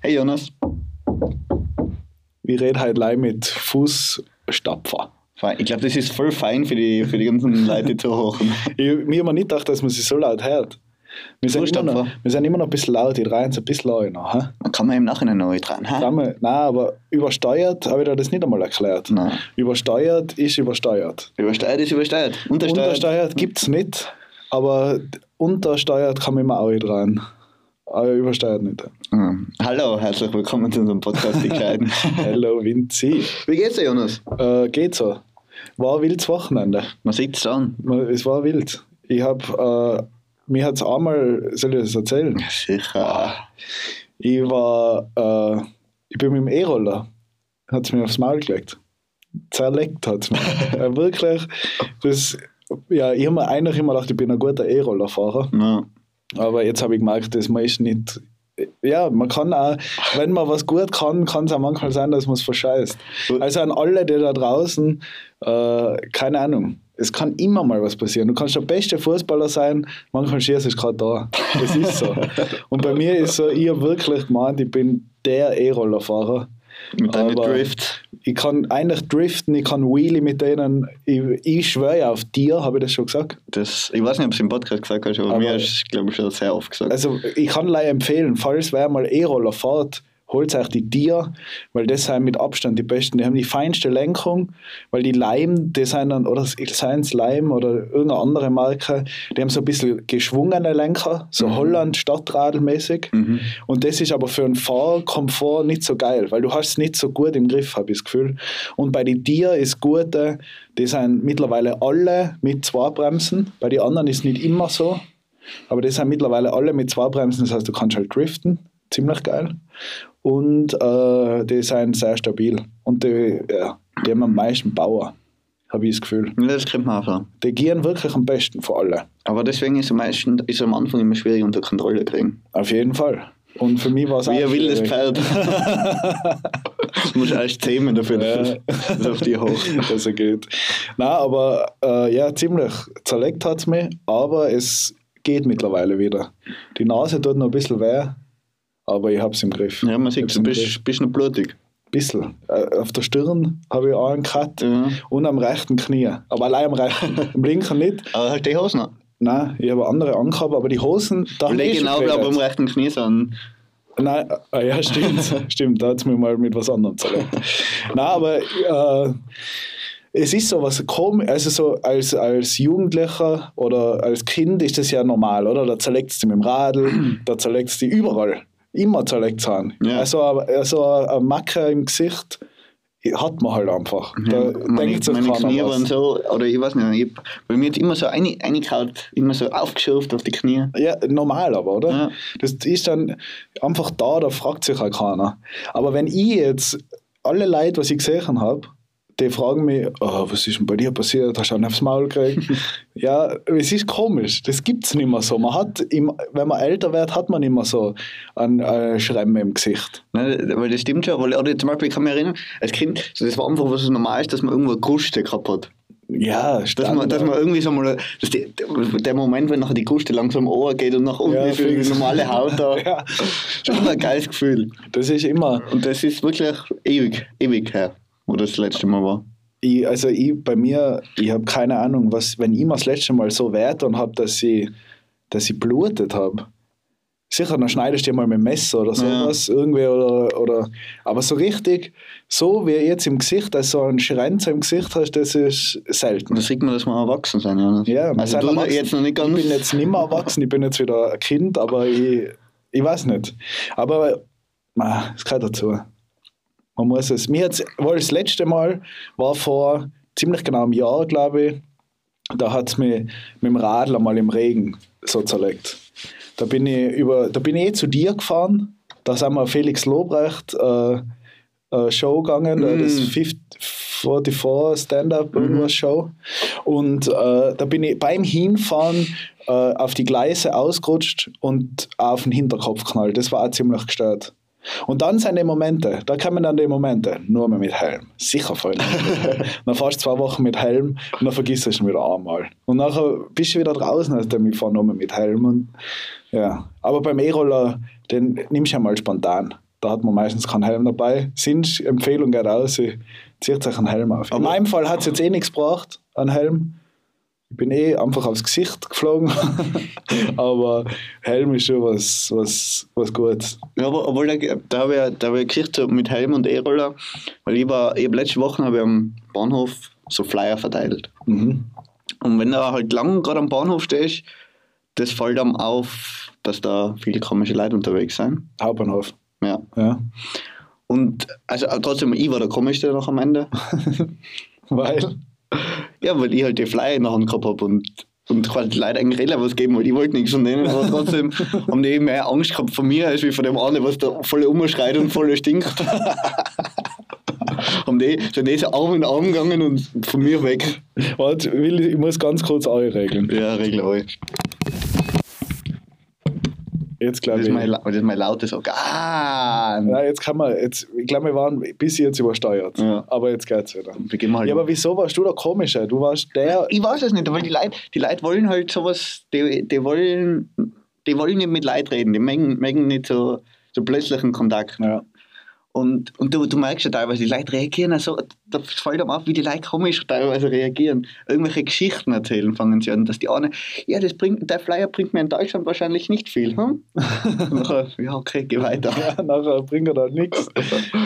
Hey Jonas. Ich rede heute live mit Fußstapfer. Ich glaube, das ist voll fein für die, für die ganzen Leute, die zuhören. Ich, mir immer nicht gedacht, dass man sich so laut hört. Wir sind, immer noch, wir sind immer noch ein bisschen laut, die drehen so ein bisschen laut noch. He? Kann man im Nachhinein neu dran. Nein, aber übersteuert habe ich dir das nicht einmal erklärt. Nein. Übersteuert ist übersteuert. Übersteuert ist übersteuert. Untersteuert, Untersteuert gibt es nicht, aber untersteuert kann man immer auch dran. Aber übersteuert nicht. Mhm. Hallo, herzlich willkommen zu unserem Podcast Die Kleiden. Hallo Vinci. Wie geht's dir, Jonas? Äh, geht so. War ein wildes Wochenende. Man sieht es an. Es war wild. Ich habe, äh, mir hat es einmal, soll ich das erzählen? Sicher. Ich war, äh, ich bin mit dem E-Roller, hat es mir aufs Maul gelegt. Zerleckt hat es mir. äh, wirklich, das, ja, ich habe mir eigentlich immer gedacht, ich bin ein guter E-Rollerfahrer. Ja. Aber jetzt habe ich gemerkt, das ist nicht. Ja, man kann auch, wenn man was gut kann, kann es auch manchmal sein, dass man es verscheißt. Also an alle, die da draußen, äh, keine Ahnung, es kann immer mal was passieren. Du kannst der beste Fußballer sein, manchmal schießt es gerade da. Das ist so. Und bei mir ist so, ich habe wirklich gemeint, ich bin der E-Rollerfahrer. Mit deinen Drift. Ich kann eigentlich driften, ich kann Wheelie mit denen. Ich, ich schwöre auf dir, habe ich das schon gesagt? Das, ich weiß nicht, ob es im Podcast gesagt hast, aber, aber mir ist glaube ich, schon sehr oft gesagt. Also ich kann leider empfehlen, falls wer mal E-Roller fährt, holt euch die Tier, weil das sind mit Abstand die besten. Die haben die feinste Lenkung, weil die Leim, die sind dann, oder Science Leim oder irgendeine andere Marke, die haben so ein bisschen geschwungene Lenker, so mhm. Holland Stadtradelmäßig. Mhm. Und das ist aber für einen Fahrkomfort nicht so geil, weil du hast es nicht so gut im Griff, habe ich das Gefühl. Und bei den Tier ist gute, die sind mittlerweile alle mit zwei Bremsen, bei den anderen ist es nicht immer so. Aber die sind mittlerweile alle mit zwei Bremsen, das heißt, du kannst halt driften, ziemlich geil und äh, die sind sehr stabil. Und die, ja, die haben am meisten Bauer, habe ich das Gefühl. Ja, das kriegt man auch sagen. Die gehen wirklich am besten von allen. Aber deswegen ist es meisten, ist am Anfang immer schwierig unter Kontrolle zu kriegen. Auf jeden Fall. Und für mich war es auch Wie ein wildes Pferd. du musst erst zähmen dafür, dass es auf die hoch. dass er geht. Nein, aber äh, ja, ziemlich zerlegt hat es mich, aber es geht mittlerweile wieder. Die Nase tut noch ein bisschen weh, aber ich habe es im Griff. Ja, man sieht, du bist, bist noch blutig. Bisschen. Äh, auf der Stirn habe ich auch einen Cut ja. und am rechten Knie. Aber allein am rechten. Im linken nicht. Aber halt die Hosen noch? Nein, ich habe andere angehabt, aber die Hosen. Da ich genau, aber am rechten Knie sind. Nein, ah, ja, stimmt. stimmt, da hat es mir mal mit was anderem zerlegt. Nein, aber äh, es ist so was komisch, also so als, als Jugendlicher oder als Kind ist das ja normal, oder? Da zerlegt es mit dem Radl, da zerlegt es überall immer zerlegt sind. Ja. Also, also eine Macke im Gesicht hat man halt einfach. Da meine, denkt sich meine Knie waren so, oder ich weiß nicht, ich, bei mir hat immer so eine, Kaut, immer so aufgeschürft auf die Knie. Ja, normal aber, oder? Ja. Das ist dann einfach da, da fragt sich auch keiner. Aber wenn ich jetzt alle Leute, was ich gesehen habe, die fragen mich, oh, was ist denn bei dir passiert? Hast du einen aufs Maul gekriegt? ja, es ist komisch. Das gibt es nicht mehr so. Man hat, im, wenn man älter wird, hat man immer so einen, einen Schremme im Gesicht. Nein, weil das stimmt schon. Weil, oder zum Beispiel, ich kann mich erinnern, als Kind, das war einfach was normal ist, dass man irgendwo Kruste gehabt hat. Ja, dass man, dass man irgendwie so mal, dass die, der Moment, wenn nachher die Kruste langsam Ohr geht und nach unten ja, ist die normale Haut da, ja. schon ein geiles Gefühl. Das ist immer. Und das ist wirklich ewig, ewig her wo das letzte Mal war? Ich, also ich, bei mir, ich habe keine Ahnung, was, wenn ich mir das letzte Mal so wert und habe, dass ich, dass ich blutet habe. Sicher, dann schneidest du dir mal mit dem Messer oder sowas ja. irgendwie oder, oder aber so richtig, so wie jetzt im Gesicht, dass so ein Schrenzer im Gesicht hast, das ist selten. Da sieht man, dass wir erwachsen sind, ja. Ja, also du jetzt noch nicht ganz. Ich bin jetzt nicht mehr erwachsen, ich bin jetzt wieder ein Kind, aber ich, ich weiß nicht. Aber es gehört dazu. Man muss es. Mir hat's, war das letzte Mal war vor ziemlich genau einem Jahr, glaube ich. Da hat es mich mit dem Radler mal im Regen so zerlegt. Da bin ich über, da bin ich eh zu dir gefahren. Da sind wir Felix Lobrecht äh, äh, Show gegangen, mm. das 50, 44 Stand-up irgendwas Show. Und äh, da bin ich beim Hinfahren äh, auf die Gleise ausgerutscht und auf den Hinterkopf knallt. Das war auch ziemlich gestört. Und dann sind die Momente, da kommen dann die Momente, nur mehr mit Helm. Sicher voll. dann fährst du zwei Wochen mit Helm und dann vergisst du es wieder einmal. Und nachher bist du wieder draußen, also ich fahre nur mehr mit Helm. Und Ja, aber beim E-Roller, den nimmst du ja mal spontan. Da hat man meistens keinen Helm dabei. Sind Empfehlung geht raus, zieht euch einen Helm auf. In meinem Fall hat es jetzt eh nichts gebracht, einen Helm. Ich bin eh einfach aufs Gesicht geflogen. aber Helm ist schon was, was, was Gutes. Ja, aber obwohl da, da habe ich, da hab ich eine Geschichte mit Helm und E-Roller, weil ich war, ich hab letzte Woche habe ich am Bahnhof so Flyer verteilt. Mhm. Und wenn du halt lang gerade am Bahnhof stehst, das fällt einem auf, dass da viele komische Leute unterwegs sind. Hauptbahnhof. Ja. Ja. Und also trotzdem, ich war der komischste noch am Ende. Weil? Ja, weil ich halt die Flyer in der Hand gehabt habe und, und die Leute eigentlich relativ was geben, weil ich wollte nichts von denen, aber trotzdem haben die mehr Angst gehabt von mir, als wie von dem anderen, was da voll umschreit und voll stinkt. haben die, sind die so Arm in Arm gegangen und von mir weg. Warte, ich muss ganz kurz eure regeln. Ja, regel euch. Jetzt Das glaube ist ich. mein, das ist mein lautes Auge. Ah! Ja, jetzt kann man, jetzt, ich glaube, wir waren bis jetzt übersteuert. Ja. Aber jetzt geht's wieder. Halt Ja, aber wieso warst du der Komische? Du warst der. Ich weiß es nicht, weil die Leute, die Leute wollen halt sowas, die, die wollen, die wollen nicht mit Leuten reden, die mögen, mögen nicht so, so plötzlichen Kontakt. Ja. Und, und du, du merkst ja teilweise, die Leute reagieren so, da fällt einem auf, wie die Leute komisch teilweise reagieren. Irgendwelche Geschichten erzählen fangen sie an, dass die eine, ja, das bringt, der Flyer bringt mir in Deutschland wahrscheinlich nicht viel. Hm? Nachher, ja, okay, geh weiter. ja, nachher bringt er da nichts.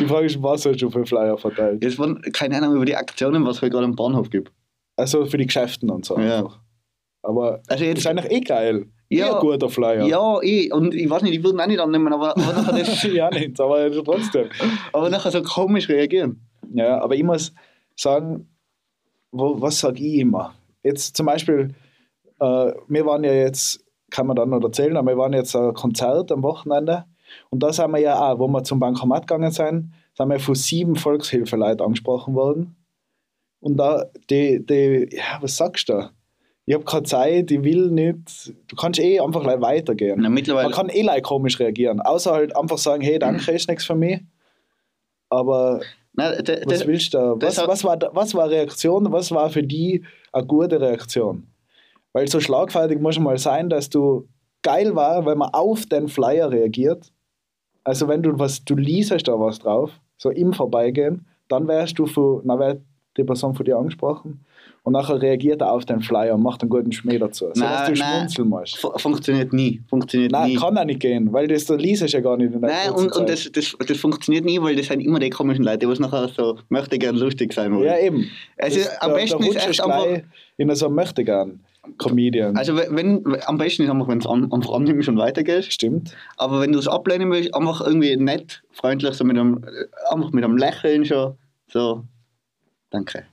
Die Frage ist, was hast du für Flyer verteilt? Jetzt waren keine Ahnung über die Aktionen, was es halt gerade am Bahnhof gibt. Also für die Geschäften und so. Ja. einfach. Aber Also das jetzt, ist eigentlich eh geil. Ja. Guter Flyer. ja, eh, und ich weiß nicht, die würden auch nicht annehmen, aber, aber, nachher, das, ja, nicht, aber trotzdem. aber nachher so komisch reagieren. Ja, aber ich muss sagen, wo, was sage ich immer? Jetzt zum Beispiel, äh, wir waren ja jetzt, kann man dann noch erzählen, aber wir waren jetzt ein Konzert am Wochenende und da sind wir ja auch, wo wir zum Bankomat gegangen sind, sind wir von sieben Volkshilfeleuten angesprochen worden. Und da, die, die, ja, was sagst du da? Ich habe keine Zeit, ich will nicht. Du kannst eh einfach weitergehen. Na, mittlerweile, Man kann eh komisch reagieren. Außer halt einfach sagen, hey, danke, ist nichts für mich. Aber na, d- was willst du Was, hat- was, war, was war Reaktion? Was war für die eine gute Reaktion? Weil so schlagfertig muss mal sein, dass du geil war, wenn man auf den Flyer reagiert. Also wenn du was, du liest da was drauf, so im Vorbeigehen, dann wärst du von, dann wär die Person von dir angesprochen und nachher reagiert er auf den Flyer und macht einen guten Schmäh dazu, so dass du nein. schmunzeln musst. fu- funktioniert nie. Funktioniert Nein, nie. kann auch nicht gehen, weil das da liest ja gar nicht in der Nein, und, und das, das, das funktioniert nie, weil das sind immer die komischen Leute, die nachher so möchte gern lustig sein wollen. Ja, eben. Also Das- am da- besten da ist echt einfach. in so möchte gern Comedian. Also wenn, wenn am besten ist einfach, wenn es an, einfach annimmst und weitergehst. Stimmt. Aber wenn du es ablehnen willst, einfach irgendwie nett, freundlich, so mit einem, einfach mit einem Lächeln schon, so, danke.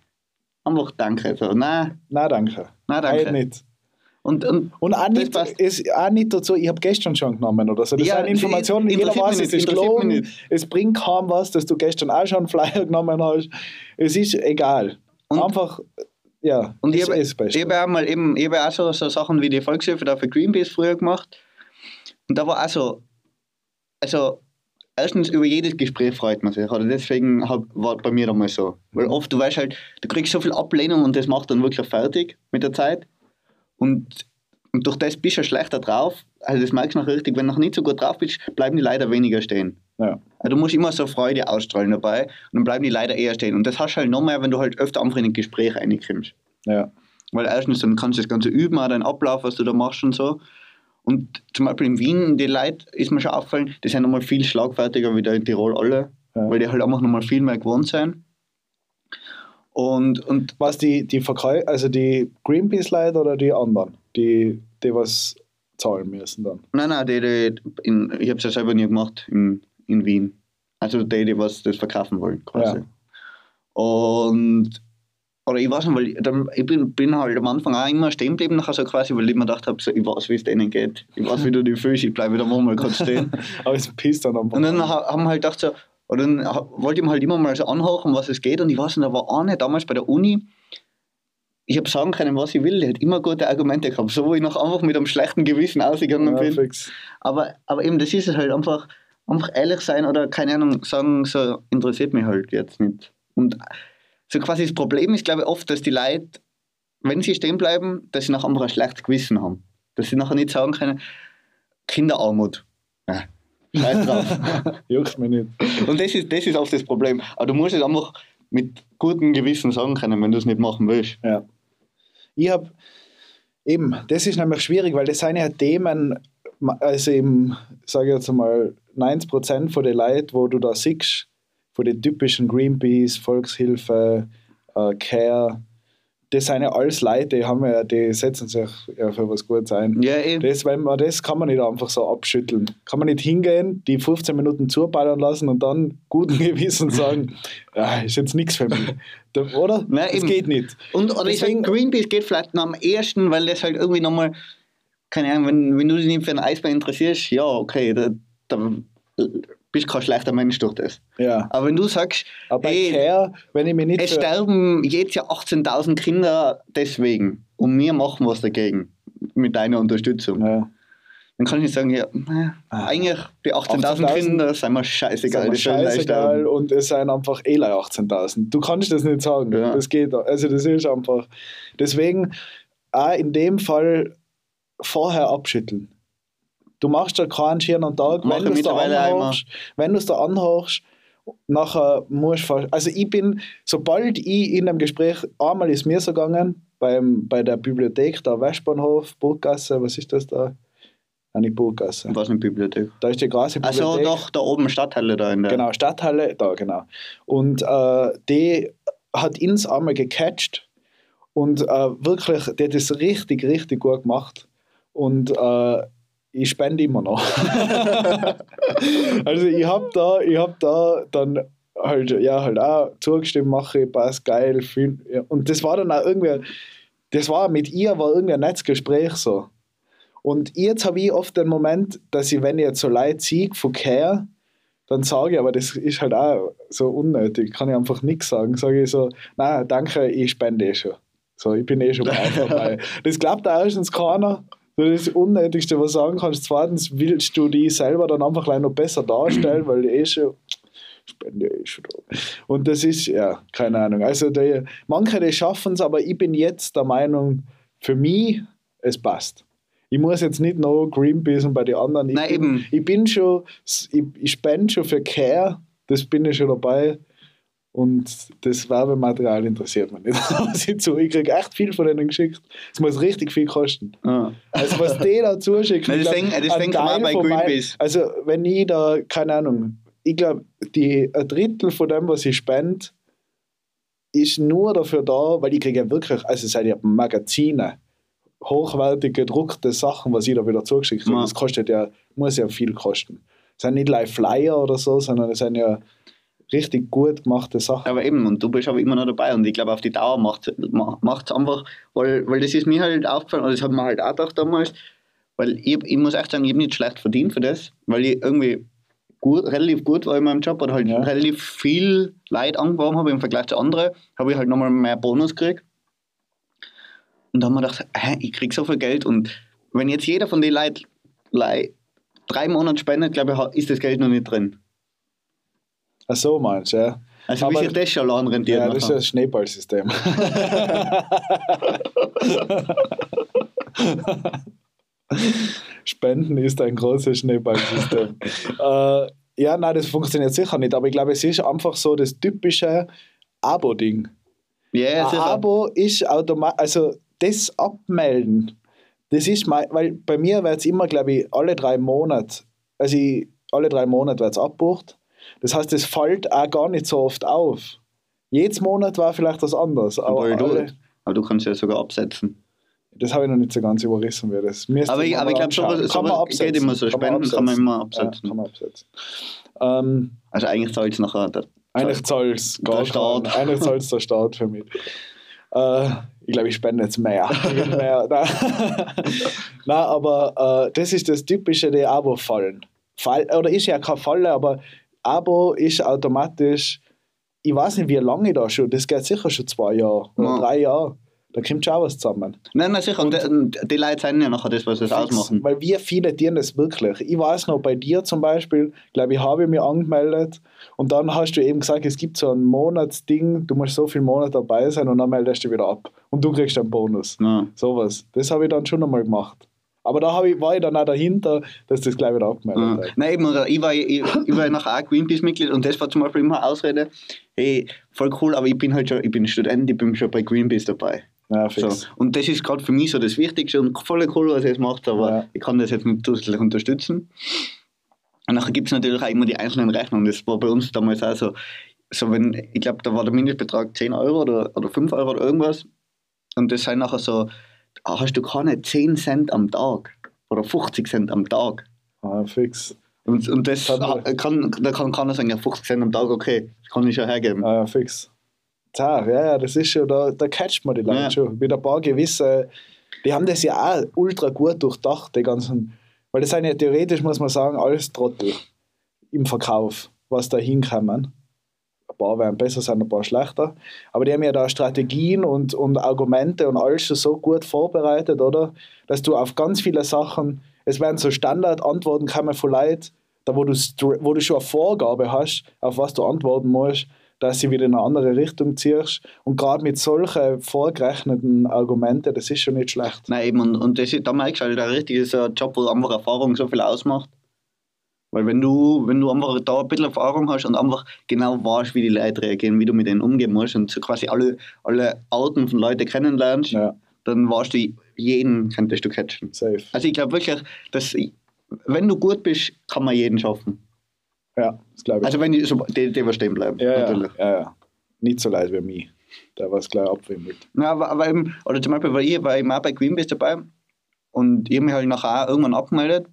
Einfach danke. So, nein, Nein, danke. nein, danke. nicht. Und, und Und auch nicht, ist auch nicht dazu, ich habe gestern schon genommen oder so. Das Ja, sind Informationen, jeder weiß, es ist gelogen, es bringt kaum was, dass du gestern auch schon einen Flyer genommen hast. Es ist egal. Und- Einfach, ja, Und ich habe hab auch mal eben, ich hab auch so, so Sachen wie die Volkshilfe da für Greenpeace früher gemacht. Und da war auch so, also erstens über jedes Gespräch freut man sich. Oder deswegen hab, war bei mir damals so. Weil oft, du weißt halt, du kriegst so viel Ablehnung und das macht dann wirklich fertig mit der Zeit. Und, und durch das bist du schlechter drauf. Also das merkst du noch richtig, wenn du noch nicht so gut drauf bist, bleiben die leider weniger stehen. Ja. Also du musst immer so Freude ausstrahlen dabei und dann bleiben die leider eher stehen. Und das hast du halt noch mehr, wenn du halt öfter einfach in ein Gespräch reinkommst. Ja. Weil erstens, dann kannst du das Ganze üben, auch deinen Ablauf, was du da machst und so. Und zum Beispiel in Wien, die Leute, ist mir schon aufgefallen, die sind nochmal viel schlagfertiger wie da in Tirol alle, Ja. weil die halt einfach nochmal viel mehr gewohnt sind. Und, und Was die, die Verkäu also die Greenpeace-Leute oder die anderen, die, die was zahlen müssen dann? nein, nein, die, die in, ich habe es ja selber nie gemacht in, in Wien. Also die, die was das verkaufen wollen, quasi. Ja. Und oder ich weiß nicht, weil ich, dann, ich bin, bin halt am Anfang auch immer stehen geblieben, nachher so quasi, weil ich mir gedacht habe, so, ich weiß, wie es denen geht. Ich weiß, wie du die fühlst, ich bleibe da mal kurz stehen. Aber es pisst dann einfach. Und dann ha- haben halt gedacht so, oder dann wollte ich mir halt immer mal so anhören, was es geht. Und ich weiß nicht, da war eine damals bei der Uni, ich habe sagen können, was ich will, die hat immer gute Argumente gehabt, so wo ich noch einfach mit einem schlechten Gewissen ausgegangen ja, bin. fix. Aber, aber eben, das ist es halt einfach, einfach ehrlich sein oder keine Ahnung, sagen, so interessiert mich halt jetzt nicht. Und so quasi das Problem ist, glaube ich, oft, dass die Leute, wenn sie stehen bleiben, dass sie nachher einfach ein schlechtes Gewissen haben. Dass sie nachher nicht sagen können, Kinderarmut. Ja, scheiß drauf. Juckt mich nicht. Und das ist, das ist oft das Problem. Aber du musst es einfach mit gutem Gewissen sagen können, wenn du es nicht machen willst. Ja. Ich habe eben, das ist nämlich schwierig, weil das sind ja Themen, also eben, sage ich jetzt mal, 90% von den Leuten, wo du da siehst, von den typischen Greenpeace, Volkshilfe, äh, Care, das sind ja alles Leute, die, haben ja, die setzen sich ja für was Gutes ein. Ja, eben. Das, weil man, das kann man nicht einfach so abschütteln. Kann man nicht hingehen, die 15 Minuten zuballern lassen und dann guten Gewissen sagen, ja, ist jetzt nichts für mich. Oder? Nein, das eben. geht nicht. Und oder ich sag, Deswegen- Greenpeace geht vielleicht noch am ersten, weil das halt irgendwie nochmal, keine Ahnung, wenn, wenn du dich nicht für einen Eisbär interessierst, ja, okay, da, da bist kein schlechter Mensch durch das. Ja. Aber wenn du sagst, Aber ey, Care, wenn ich mich nicht es sterben jedes Jahr 18.000 Kinder deswegen und wir machen was dagegen mit deiner Unterstützung, ja. dann kann ich nicht sagen, ja, naja, Ah. eigentlich die 18.000 18.000 Kinder sind mir scheißegal, Sind gleich scheißegal und es sind einfach eh gleich 18.000. Du kannst das nicht sagen. Ja. Das geht. Also das ist einfach. Deswegen auch in dem Fall vorher abschütteln. Du machst da keinen schönen Tag, Mach wenn du es da anhörst, wenn du es da anhörst, nachher musst du also ich bin, sobald ich in einem Gespräch, einmal ist mir so gegangen, beim, bei der Bibliothek, da Westbahnhof, Burggasse, was ist das da? Nicht Burggasse. Was in der Bibliothek? Da ist die große Bibliothek. Also doch, da oben Stadthalle da in der. Genau, Stadthalle, da, genau. Und äh, die hat ins einmal gecatcht und äh, wirklich, die hat das richtig, richtig gut gemacht. Und äh, ich spende immer noch. also ich habe da, ich hab da dann halt, ja, halt auch zugestimmt, mache ich, passt geil. Viel, ja. Und das war dann auch irgendwie, das war mit ihr, war irgendwie ein nettes Gespräch so. Und jetzt habe ich oft den Moment, dass ich, wenn ich jetzt so Leute sehe von Care, dann sage ich, aber das ist halt auch so unnötig, kann ich einfach nichts sagen. Sage ich so, nein, danke, ich spende eh schon. So, ich bin eh schon brav dabei. Das glaubt auch erstens keiner. Das ist das Unnötigste, was du sagen kannst. Zweitens willst du dich selber dann einfach gleich noch besser darstellen, weil du eh schon spende eh schon da. Und das ist, ja, keine Ahnung. Also die, manche, die schaffen es, aber ich bin jetzt der Meinung, für mich, es passt. Ich muss jetzt nicht noch Greenpeace und bei den anderen. Ich, Nein, bin, eben. ich bin schon, ich, ich spende schon für Care, das bin ich schon dabei. Und das Werbematerial interessiert mich nicht. Ich zu- ich kriege echt viel von denen geschickt. Es muss richtig viel kosten. Ja. Also was die da zuschicken. Das auch Teil bei Greenpeace. Also wenn ich da, keine Ahnung, ich glaube, ein Drittel von dem, was ich spende, ist nur dafür da, weil ich kriege ja wirklich, also es sind ja Magazine, hochwertig gedruckte Sachen, was ich da wieder zugeschickt habe. Ja. Das kostet ja, muss ja viel kosten. Es sind nicht live Flyer oder so, sondern es sind ja richtig gut gemachte Sachen. Aber eben, und du bist aber immer noch dabei und ich glaube, auf die Dauer macht es einfach, weil, weil das ist mir halt aufgefallen, und das hat mir halt auch gedacht damals, weil ich, ich muss echt sagen, ich habe nicht schlecht verdient für das, weil ich irgendwie gut, relativ gut war in meinem Job oder halt Ja. relativ viel Leid angeworben habe im Vergleich zu anderen, habe ich halt nochmal mehr Bonus gekriegt. Und da haben wir gedacht, hä, ich krieg so viel Geld und wenn jetzt jeder von den Leuten drei Monate spendet, glaube ich, ist das Geld noch nicht drin. Ach so meinst du, ja. Also Aber- wie sich das schon allein rentiert. Ja, das ist das Schneeballsystem. Spenden ist ein großes Schneeballsystem. äh, ja, nein, das funktioniert sicher nicht, aber ich glaube, es ist einfach so das typische Abo-Ding. Ja, Ein. Abo ist automatisch, also das Abmelden, das ist mein, weil bei mir wird es immer, glaube ich, alle drei Monate, also ich, alle drei Monate wird es abbucht. Das heißt, es fällt auch gar nicht so oft auf. Jedes Monat war vielleicht was anderes, aber Aber, du, aber du kannst ja sogar absetzen. das habe ich noch nicht so ganz überrissen, wie das. Müsste Aber ich- aber ich mal glaub, sowas- anschauen. Kann man sowas absetzen. geht immer so. Kann man Spenden kann man immer absetzen. Ja, man absetzen. Ähm, Also eigentlich zahlt es nachher. Der, Eigentlich zahlt es Der Staat. Eigentlich zahlt der Staat für mich. Äh, ich glaube, ich spende jetzt mehr. mehr. Nein. Nein, aber äh, das ist das Typische, die Abo fallen. Fall, oder ist ja kein Falle, aber Abo ist automatisch, ich weiß nicht, wie lange ich da schon, das geht sicher schon zwei Jahre oder Ja. drei Jahre. Da kommt schon auch was zusammen. nein, nein, sicher. Und, die- und die Leute sind ja nachher das, was es ausmachen. Weil wir viele dienen das wirklich. Ich weiß noch, bei dir zum Beispiel, glaube ich, habe ich mich angemeldet und dann hast du eben gesagt, es gibt so ein Monatsding, du musst so viele Monate dabei sein und dann meldest du wieder ab. Und du kriegst einen Bonus. Ja. Sowas. Das habe ich dann schon einmal gemacht. Aber da ich, war ich dann auch dahinter, dass das gleich wieder abgemeldet Ja. hat. Nein, eben, ich war, ich, ich war nachher auch Greenpeace-Mitglied und das war zum Beispiel immer eine Ausrede, hey, voll cool, aber ich bin halt schon, ich bin Student, ich bin schon bei Greenpeace dabei. Ja, So. Und das ist gerade für mich so das Wichtigste und voll cool, was ihr jetzt macht, aber Ja. ich kann das jetzt nicht zusätzlich unterstützen. Und nachher gibt es natürlich auch immer die einzelnen Rechnungen. Das war bei uns damals auch so, so wenn, ich glaube, da war der Mindestbetrag 10 Euro oder, oder 5 Euro oder irgendwas. Und das sind nachher so, hast du keine 10 Cent am Tag oder 50 Cent am Tag. Ja, fix. Und, und das Kann- ah, da kann keiner sagen, ja, 50 Cent am Tag, okay, das kann ich schon hergeben. Ja, fix. Tja, ja, ja, das ist schon, da, da catcht man die Leute Ja. schon. Mit ein paar gewisse, die haben das ja auch ultra gut durchdacht, die ganzen, weil das sind ja theoretisch, muss man sagen, alles Trottel im Verkauf, was da hinkommen. Ein paar werden besser sein, ein paar schlechter. Aber die haben ja da Strategien und, und Argumente und alles schon so gut vorbereitet, oder? Dass du auf ganz viele Sachen, es werden so Standardantworten kommen von Leuten, da wo du, wo du schon eine Vorgabe hast, auf was du antworten musst, dass sie wieder in eine andere Richtung ziehst. Und gerade mit solchen vorgerechneten Argumenten, das ist schon nicht schlecht. Nein, eben, und, und das, ist- da merkst du halt, richtig ist ein Job, wo einfach Erfahrung so viel ausmacht. Weil wenn du, wenn du einfach da ein bisschen Erfahrung hast und einfach genau weißt, wie die Leute reagieren, wie du mit denen umgehen musst und so quasi alle, alle Arten von Leuten kennenlernst, Ja, dann weißt du, jeden könntest du catchen. safe. Also ich glaube wirklich, dass wenn du gut bist, kann man jeden schaffen. Ja, das glaube ich. Also wenn die, so, die, die stehen bleiben. ja, ja, natürlich. ja, ja. Nicht so leid wie mich. Der was gleich abwimmelt. Ja, aber, aber eben, oder zum Beispiel, weil ich war eben auch bei Greenpeace dabei und ich habe mich halt nachher irgendwann abgemeldet.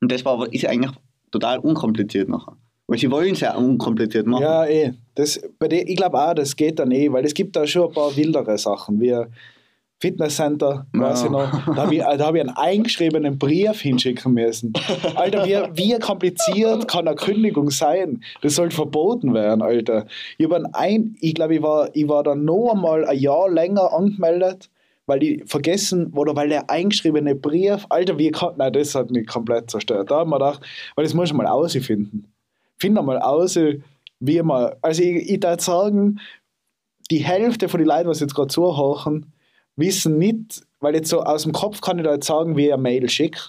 Und das war ist eigentlich total unkompliziert nachher. Weil sie wollen es ja unkompliziert machen. Ja, eh. Das, bei der, ich glaube auch, das geht dann eh, weil es gibt da schon ein paar wildere Sachen, wie Fitnesscenter, weiß Ja. ich noch. Da habe ich, da hab ich einen eingeschriebenen Brief hinschicken müssen. Alter, wie, wie kompliziert kann eine Kündigung sein? Das sollte verboten werden, Alter. Ich, ein, ich glaube, ich war, ich war dann noch einmal ein Jahr länger angemeldet, weil die vergessen, oder weil der eingeschriebene Brief, Alter, wie kann, nein, das hat mich komplett zerstört. Da haben wir gedacht, weil das muss ich mal ausfinden. Find mal aus, wie man, also ich, ich darf sagen, die Hälfte von den Leuten, was jetzt gerade zuhören, wissen nicht, weil jetzt so aus dem Kopf kann ich da jetzt sagen, wie ich eine Mail schicke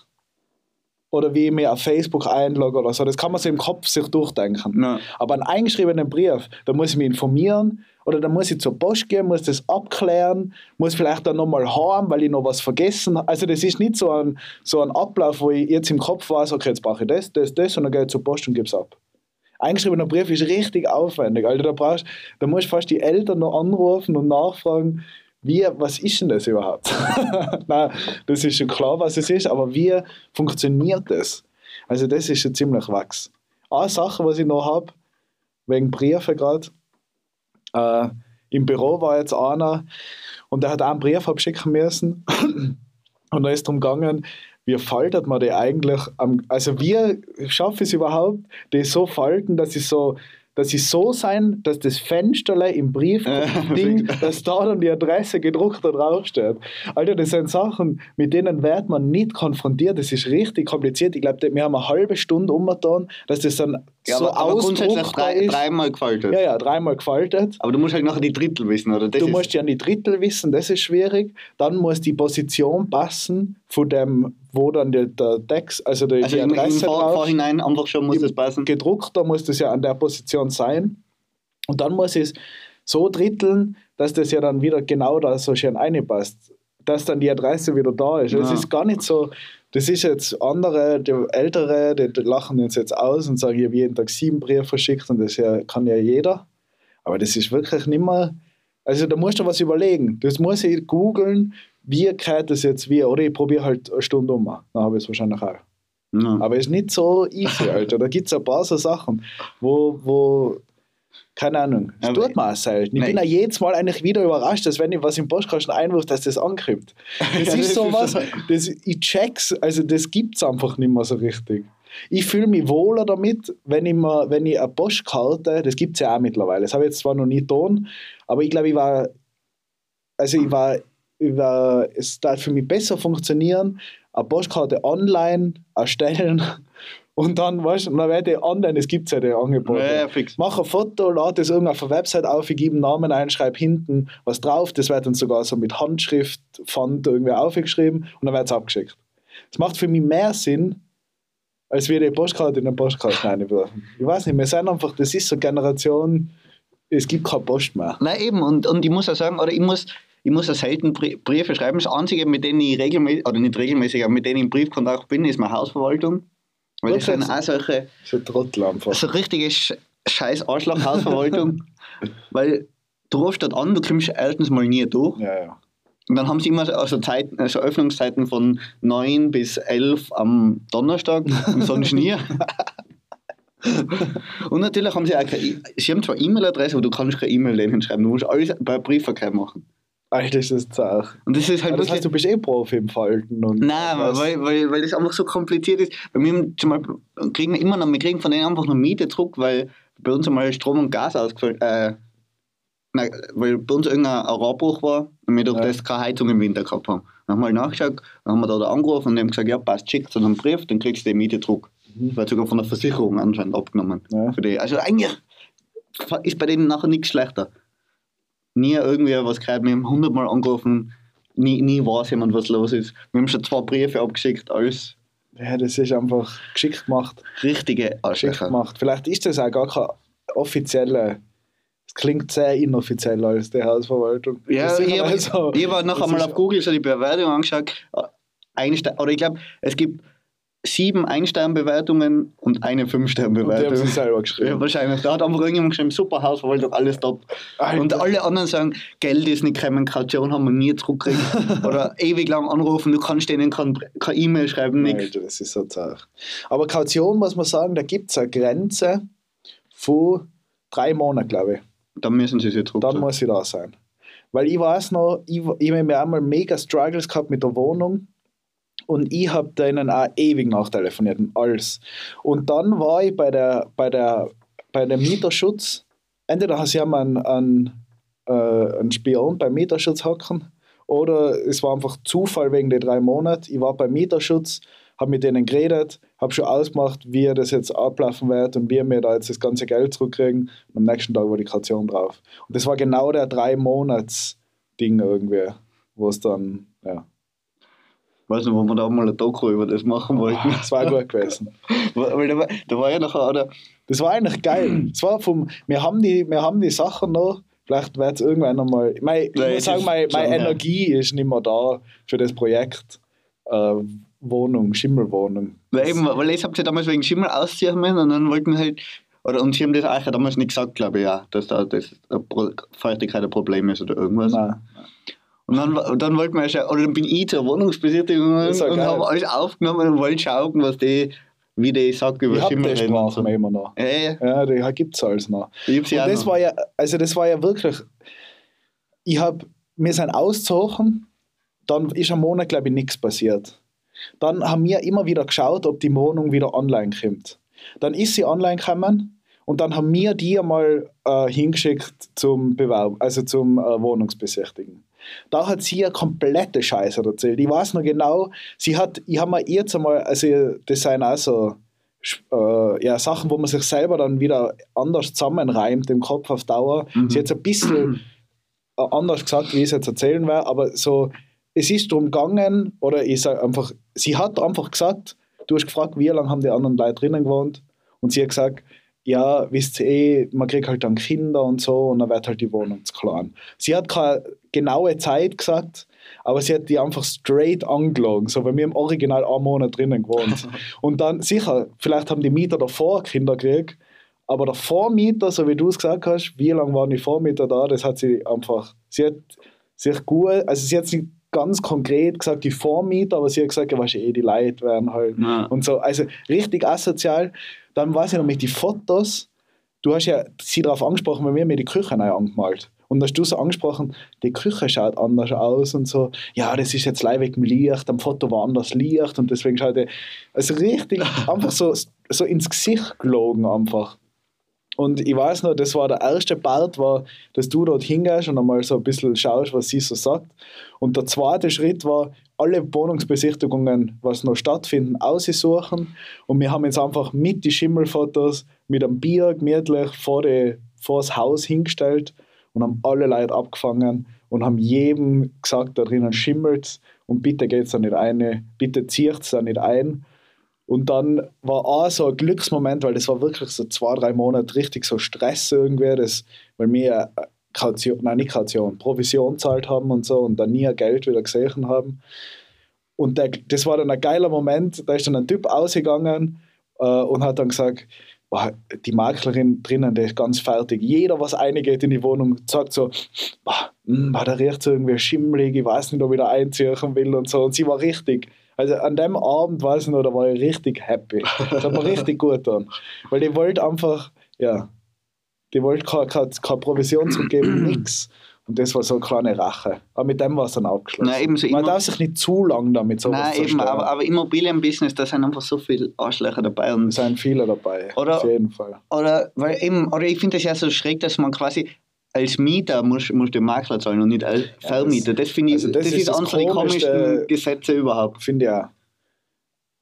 oder wie ich mir auf Facebook einlogge oder so. Das kann man so im Kopf sich durchdenken. Ja. Aber einen eingeschriebenen Brief, da muss ich mich informieren oder da muss ich zur Post gehen, muss das abklären, muss vielleicht dann nochmal haben, weil ich noch was vergessen habe. Also das ist nicht so ein, so ein Ablauf, wo ich jetzt im Kopf weiß, okay, jetzt brauche ich das, das, das und dann gehe ich zur Post und gebe es ab. Eingeschriebener Brief ist richtig aufwendig. Alter, da, brauchst, da musst du fast die Eltern noch anrufen und nachfragen, wie, was ist denn das überhaupt? Nein, das ist schon klar, was es ist, aber wie funktioniert das? Also das ist schon ziemlich wachs. Eine Sache, was ich noch habe, wegen Briefe gerade, äh, im Büro war jetzt einer und der hat auch einen Brief abschicken müssen und da ist darum gegangen, wie faltet man die eigentlich, am, also wie schaffe ich es überhaupt, die so falten, dass sie so, dass sie so sein, dass das Fensterle im Briefding, dass da dann die Adresse gedruckt da draufsteht. Alter, das sind Sachen, mit denen wird man nicht konfrontiert. Das ist richtig kompliziert. Ich glaube, wir haben eine halbe Stunde umgetan, dass das dann Ja, so aber, aber grundsätzlich ausdruckbar drei, ist. dreimal gefaltet. Ja, ja, dreimal gefaltet. Aber du musst halt nachher die Drittel wissen, oder? Das Du musst ja die Drittel wissen, das ist schwierig. Dann muss die Position passen von dem, wo dann der, der Text, also die, also die im, im Adresse Vor drauf Vorhinein einfach schon muss Im- das passen. gedruckt, da muss das ja an der Position sein. Und dann muss es so dritteln, dass das ja dann wieder genau da so schön reinpasst. Dass dann die Adresse wieder da ist. Das Ja. ist gar nicht so, das ist jetzt andere, die Ältere, die, lachen uns jetzt aus und sagen, ich habe jeden Tag sieben Briefe verschickt und das ja, kann ja jeder. Aber das ist wirklich nicht mehr, also da musst du was überlegen. Das muss ich googeln, wie geht das jetzt wie, oder ich probiere halt eine Stunde um. Dann habe ich es wahrscheinlich auch. Ja. Aber es ist nicht so easy, Alter. Da gibt es ein paar so Sachen, wo, wo keine Ahnung, das Aber- tut man auch selten. Ich Nein. bin auch jedes Mal eigentlich wieder überrascht, dass wenn ich was im Postkasten einwirf, dass das ankommt. Das Ja, ist das so ist was, so. das, ich check's, also das gibt es einfach nicht mehr so richtig. Ich fühle mich wohler damit, wenn ich, mir, wenn ich eine Postkarte, das gibt es ja auch mittlerweile, das habe ich jetzt zwar noch nie getan, aber ich glaube, ich war, also ich war, ich war, es darf für mich besser funktionieren, eine Postkarte online erstellen und dann, weißt du, dann werde ich online, es gibt ja die Angebote. Ja, ja, fix. Mach ein Foto, lade das irgendwie auf eine Website auf, ich gebe einen Namen ein, schreibe hinten was drauf, das wird dann sogar so mit Handschrift, Font irgendwie aufgeschrieben und dann wird es abgeschickt. Es macht für mich mehr Sinn, als wir die Postkarte in den Postkasten reinwerfen. Ich weiß nicht, wir sind einfach, das ist so eine Generation, es gibt keine Post mehr. Nein, eben, und, und ich muss ja sagen, oder ich muss, ich muss ja selten Brie- Briefe schreiben. Das Einzige, mit denen ich regelmäßig, oder nicht regelmäßig, aber mit denen ich im Briefkontakt bin, ist meine Hausverwaltung. Weil das sind auch solche, So Trottel einfach. so richtige Sch- scheiß Arschloch-Hausverwaltung. weil du rufst dort an, du kommst erstens mal nie durch. Ja, ja. Und dann haben sie immer so- also Zeiten, also Öffnungszeiten von 9 bis 11 am Donnerstag und sonst nie. und natürlich haben sie auch keine, E- sie haben zwar E-Mail-Adresse, aber du kannst keine E-Mail denen schreiben. Du musst alles bei Briefverkehr machen. Alter, ist das zart. Und das ist halt das heißt, du bist eh Profi im Falten. Und Nein, was- weil, weil, weil das einfach so kompliziert ist. Bei mir zum Beispiel kriegen wir immer noch, wir kriegen von denen einfach noch Miete zurück, weil bei uns einmal Strom und Gas ausgefallen äh, nein, weil bei uns irgendein Rohrbruch war und wir durch Ja. das keine Heizung im Winter gehabt haben. Dann haben wir mal nachgeschaut, dann haben wir da, da angerufen und haben gesagt, ja passt, schickt uns einen Brief, dann kriegst du die Miete zurück. Mhm. Das wird sogar von der Versicherung anscheinend abgenommen. Ja. Für die. Also eigentlich ist bei denen nachher nichts schlechter. Nie irgendwie was gehört, wir haben hundertmal angerufen, nie, nie weiß jemand, was los ist. Wir haben schon zwei Briefe abgeschickt, alles Ja, das ist einfach geschickt gemacht. richtige Geschickt Arschlöcher. gemacht. Vielleicht ist das auch gar keine offizielle. Es klingt sehr inoffiziell als die Hausverwaltung. Ja, ich habe mal so. ich hab noch einmal auf Google so die Bewertung angeschaut. Einste oder ich glaube, es gibt sieben Ein-Stern-Bewertungen und eine Und die Fünf-Stern-Bewertung. haben sie selber Ja, geschrieben. wahrscheinlich. Da hat einfach irgendjemand geschrieben, super Hausverwaltung, alles top. Alter. Und alle anderen sagen, Geld ist nicht gekommen, Kaution haben wir nie zurückgekriegt. Oder ewig lang anrufen, du kannst denen kein keine E-Mail schreiben, nichts. Alter, das ist so zart. Aber Kaution muss man sagen, da gibt es eine Grenze von drei Monaten, glaube ich. Dann müssen sie sie Dann zurückzahlen. muss ich da sein. Weil ich weiß noch, ich, ich habe mir einmal mega Struggles gehabt mit der Wohnung und ich habe denen auch ewig nachtelefoniert und alles. Und dann war ich bei der, bei der, bei dem Mieterschutz, entweder sie haben einen, einen, äh, einen Spion beim Mieterschutz hocken oder es war einfach Zufall wegen der drei Monate. Ich war beim Mieterschutz, habe mit denen geredet, habe schon ausgemacht, wie das jetzt ablaufen wird und wie wir da jetzt das ganze Geld zurückkriegen. Und am nächsten Tag war die Kaution drauf. Und das war genau der drei Monats Ding irgendwie, wo es dann, ja, Weiß nicht, wo wir da mal ein Doku über das machen wollten. es war gut gewesen. Weil da war, da war ja nachher, oder? Das war eigentlich geil. Es war vom, wir, haben die, wir haben die Sachen noch, vielleicht wird es irgendwann nochmal. Ich, mein, ich Nein, muss sagen, meine, meine. Energie ist nicht mehr da für das Projekt äh, Wohnung, Schimmelwohnung. Weil, eben, weil ich habt ja damals wegen Schimmel ausziehen müssen und dann wollten halt, oder und sie haben das eigentlich damals nicht gesagt, glaube ich, ja, dass da das Feuchtigkeit ein Problem ist oder irgendwas. Nein. Und dann, und dann wollten wir ja, oder dann bin ich zur Wohnungsbesichtigung und habe alles aufgenommen und wollte schauen, was die, wie die sagt über Schimmel die reden Sprache so. immer noch. Ja, ja, Ja, die gibt es alles noch. Und auch das noch. war ja, also das war ja wirklich, ich habe, wir sind ausgezogen, dann ist am Monat, glaube ich, nichts passiert. Dann haben wir immer wieder geschaut, ob die Wohnung wieder online kommt. Dann ist sie online gekommen und dann haben wir die einmal äh, hingeschickt zum Bewerb, also zum äh, Wohnungsbesichtigen. Da hat sie eine komplette Scheiße erzählt. Ich weiß noch genau, sie hat, ich habe mir jetzt einmal, also das sind auch so äh, ja, Sachen, wo man sich selber dann wieder anders zusammenreimt im Kopf auf Dauer. Mhm. Sie hat es ein bisschen äh, anders gesagt, wie ich es jetzt erzählen werde, aber so, es ist darum gegangen, oder ich sage einfach, sie hat einfach gesagt, du hast gefragt, wie lange haben die anderen Leute drinnen gewohnt und sie hat gesagt, ja, wisst ihr eh, man kriegt halt dann Kinder und so und dann wird halt die Wohnung zu klein. Sie hat keine genaue Zeit gesagt, aber sie hat die einfach straight angelogen, so weil wir im Original einen Monat drinnen gewohnt. und dann, sicher, vielleicht haben die Mieter davor Kinder gekriegt, aber der Vormieter, so wie du es gesagt hast, wie lange waren die Vormieter da, das hat sie einfach, sie hat sich gut, also sie hat nicht ganz konkret gesagt, die Vormieter, aber sie hat gesagt, ja, weißt du, eh, die Leute werden halt Ja. und so, also richtig asozial. Dann weiß ich mit die Fotos, du hast ja sie darauf angesprochen, weil wir haben mir die Küche neu angemalt. Und da hast du so angesprochen, die Küche schaut anders aus und so. Ja, das ist jetzt live dem Licht, am Foto war anders Licht und deswegen schaut er. Also richtig, einfach so, so ins Gesicht gelogen einfach. Und ich weiß noch, das war der erste Part, war, dass du dort hingehst und einmal so ein bisschen schaust, was sie so sagt. Und der zweite Schritt war, alle Wohnungsbesichtigungen, was noch stattfinden, aussuchen. Und wir haben jetzt einfach mit die Schimmelfotos mit einem Bier gemütlich vor, die, vor das Haus hingestellt und haben alle Leute abgefangen und haben jedem gesagt, da drinnen schimmelt und bitte geht es da nicht ein, bitte zieht es da nicht ein. Und dann war auch so ein Glücksmoment, weil das war wirklich so zwei, drei Monate richtig so Stress irgendwie, das, weil wir äh, Kaution, nein, nicht Kaution, Provision zahlt haben und so und dann nie Geld wieder gesehen haben. Und der, das war dann ein geiler Moment, da ist dann ein Typ ausgegangen äh, und hat dann gesagt, boah, die Maklerin drinnen, der ist ganz fertig. Jeder, was reingeht in die Wohnung, sagt so, boah, mh, da riecht so irgendwie schimmelig, ich weiß nicht, ob ich da einziehen will und so. Und sie war richtig, also an dem Abend, weiß ich noch, da war ich richtig happy. Das hat mir richtig gut getan. Weil die wollte einfach, ja, die wollte keine, keine, keine Provision zurückgeben, nichts. Und das war so eine kleine Rache. Aber mit dem war es dann abgeschlossen. Nein, so Man darf sich nicht zu lang damit sowas Nein, eben, aber, aber Immobilienbusiness, da sind einfach so viele Arschlöcher dabei. Und Es sind viele dabei, Oder- auf jeden Fall. Oder, weil eben, oder ich finde das ja so schräg, dass man quasi als Mieter muss, muss den Makler zahlen und nicht als Vermieter. Das finde ich, also das das, ist ist eines der Komischste- komischsten Gesetze überhaupt. Finde ich auch.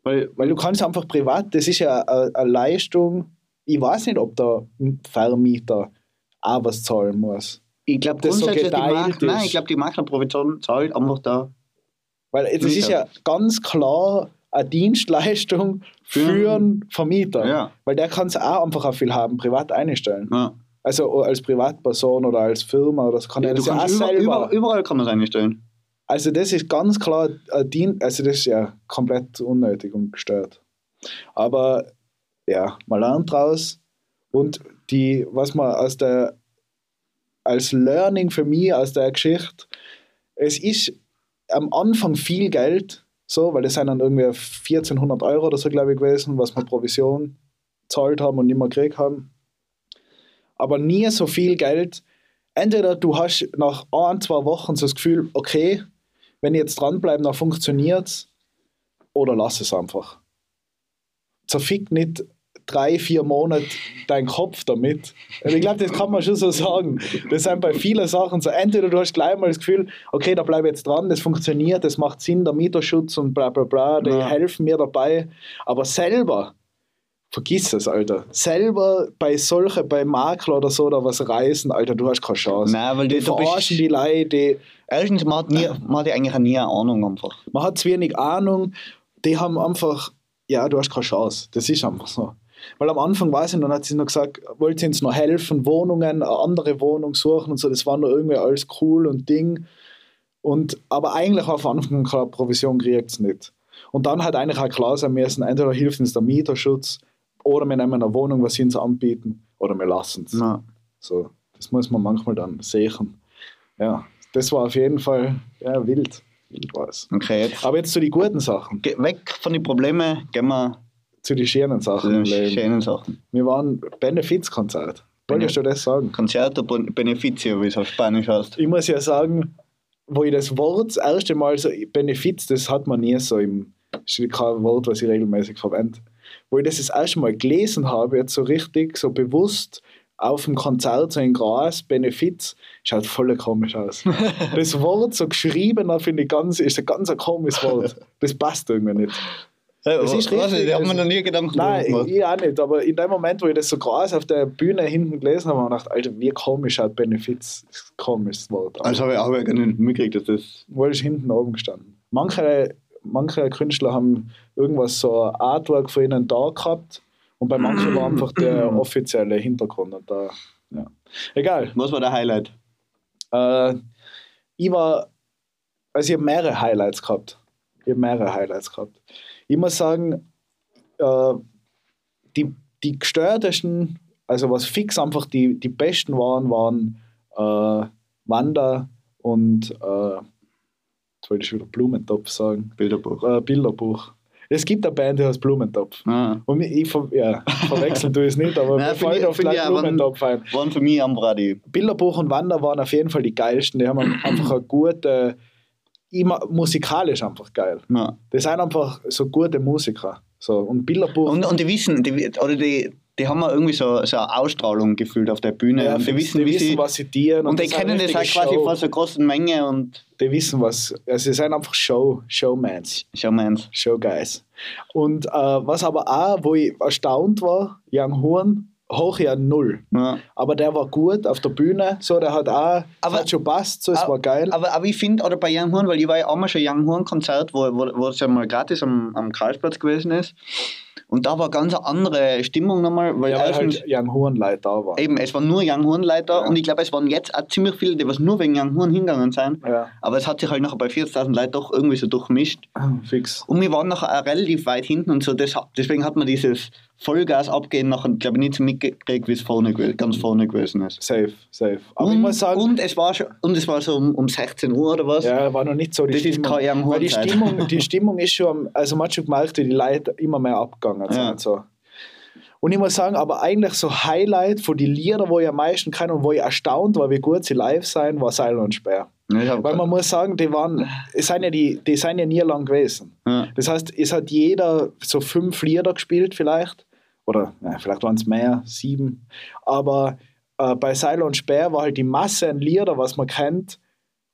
Weil, Weil du kannst einfach privat, das ist ja eine, eine Leistung, ich weiß nicht, ob der Vermieter auch was zahlen muss. ich glaube das so geteilt Mak nein, ich glaube, die Maklerprovision zahlt einfach da. Weil das ist ja ganz klar eine Dienstleistung für Für- einen Vermieter. Ja. Weil der kann es auch einfach auch viel haben, privat einstellen. Ja. Also als Privatperson oder als Firma oder das kann er du das ja auch über, selber. überall, kann man es einstellen. Also das ist ganz klar, ein Dien also das ist ja komplett unnötig und gestört. Aber ja, man lernt draus und die, was man aus der, als Learning für mich aus der Geschichte, es ist am Anfang viel Geld, so, weil das sind dann irgendwie 1400 Euro oder so, glaube ich, gewesen, was wir Provision zahlt haben und nicht mehr gekriegt haben. Aber nie so viel Geld. Entweder du hast nach ein, zwei Wochen so das Gefühl, okay, wenn ich jetzt dranbleibe, dann funktioniert es, oder lass es einfach. Zerfick nicht drei, vier Monate deinen Kopf damit. Und ich glaube, das kann man schon so sagen. Das sind bei vielen Sachen so. Entweder du hast gleich mal das Gefühl, okay, da bleibe ich jetzt dran, das funktioniert, das macht Sinn, der Mieterschutz und bla bla bla, die Ja. helfen mir dabei. Aber selber, vergiss es, Alter. Selber bei solchen, bei Makler oder so, da was reißen, Alter, du hast keine Chance. Nein, weil die du verarschen die Leute, die, erstens, man hat, nie, man hat ja eigentlich nie eine Ahnung einfach. man hat zu wenig Ahnung, die haben einfach, ja, du hast keine Chance. Das ist einfach so. Weil am Anfang weiß ich, dann hat sie noch gesagt, wollt ihr uns noch helfen, Wohnungen, eine andere Wohnung suchen und so, das war noch irgendwie alles cool und Ding. Und, aber eigentlich auf Anfang keine Provision kriegt es nicht. Und dann hat eigentlich auch klar sein müssen, entweder hilft uns der Mieterschutz oder wir nehmen eine Wohnung, was sie uns anbieten, oder wir lassen es. So, das muss man manchmal dann sehen. Ja, das war auf jeden Fall ja, wild. Wild war es. Okay, jetzt Aber jetzt zu den guten Sachen, ge- weg von den Problemen, gehen wir zu den schönen zu Sachen im den schönen Sachen. Wir waren Benefizkonzert. Wolltest du das sagen? Concerto Beneficio, wie es auf Spanisch heißt. Ich muss ja sagen, wo ich das Wort das erste Mal so, Benefiz, das hat man nie so im, das ist kein Wort, was ich regelmäßig verwende. Wo ich das das erste Mal gelesen habe, jetzt so richtig, so bewusst auf dem Konzert, so in Gras, Benefiz, schaut voll komisch aus. das Wort so geschrieben, finde ich ganz, ist ein ganz ein komisches Wort. Das passt irgendwie nicht. Das ist richtig. Da hat also- man noch nie Gedanken Nein, drüber ich, ich auch nicht, aber in dem Moment, wo ich das so krass auf der Bühne hinten gelesen habe, habe ich gedacht, Alter, wie komisch schaut Benefiz, komisches Wort. Also habe ich auch gar nicht mitgekriegt, dass das. Wo ist hinten oben gestanden? Manche, manche Künstler haben irgendwas so Artwork von ihnen da gehabt und bei manchen war einfach der offizielle Hintergrund und da, ja. Egal. Was war der Highlight? Äh, ich war, also ich habe mehrere Highlights gehabt. Ich habe mehrere Highlights gehabt. Ich muss sagen, äh, die, die gestörtesten, also was fix einfach die, die besten waren, waren äh, Wanda und äh, wollte ich wieder Blumentopf sagen. Bilderbuch. Äh, Bilderbuch. Es gibt eine Band, die heißt Blumentopf. Ah. Und ich ver ja, verwechseln tue ich es nicht, aber Nein, mir fällt auf gleich Blumentopf ein. Waren für mich am Brady. Bilderbuch und Wander waren auf jeden Fall die geilsten. Die haben einfach eine gute, immer musikalisch einfach geil. Ja. Das sind einfach so gute Musiker. So, und Bilderbuch, Und, und die wissen, die, oder die, die haben ja irgendwie so, so eine Ausstrahlung gefühlt auf der Bühne. ja, und die wissen, die wissen sie, was sie dienen. und die das sind kennen das halt quasi von so einer großen Menge und Die wissen was. Also sie sind einfach Show, Showmans, Showmans. Showguys. Und äh, was aber auch, wo ich erstaunt war, Young Horn hoch ja null. Ja. Aber der war gut auf der Bühne, so, der hat auch, Aber- hat schon passt, so, es war geil. Aber, aber ich finde, oder bei Young Horn, weil ich war ja auch mal schon Young Horn Konzert, wo, wo, wo es ja mal gratis am, am Karlsplatz gewesen ist. Und da war ganz eine andere Stimmung nochmal, weil ja, weil halt Young Horn Leute da waren. eben, es waren nur Young Horn Leute Ja. und ich glaube, es waren jetzt auch ziemlich viele, die was nur wegen Young Horn hingegangen sind. Ja, Aber es hat sich halt nachher bei 40.000 Leuten doch irgendwie so durchmischt. fix. Und wir waren nachher auch relativ weit hinten und so, das, deswegen hat man dieses Vollgas abgehen nachher, glaube ich, nicht so mitgekriegt, wie es vorne, ganz vorne gewesen ist. Safe, safe. Aber und, ich muss sagen, und, es war schon, und es war so um, um 16 Uhr oder was? ja, war noch nicht so die Das ist Stimmung. keine Young Weil die. Stimmung, die Stimmung ist schon, also man hat schon gemerkt, wie die Leute immer mehr abgegangen sind. Ja. Und, so. und ich muss sagen, aber eigentlich so Highlight von den Lieder, wo ich am meisten kann und wo ich erstaunt war, wie gut sie live sein, war Seil und Speer. Ja, Weil man muss sagen, die waren, es sind ja die, die sind ja nie lang gewesen. ja. Das heißt, es hat jeder so fünf Lieder gespielt vielleicht. Oder ja, vielleicht waren es mehr, sieben. Aber äh, bei Seil und Speer war halt die Masse an Lieder, was man kennt,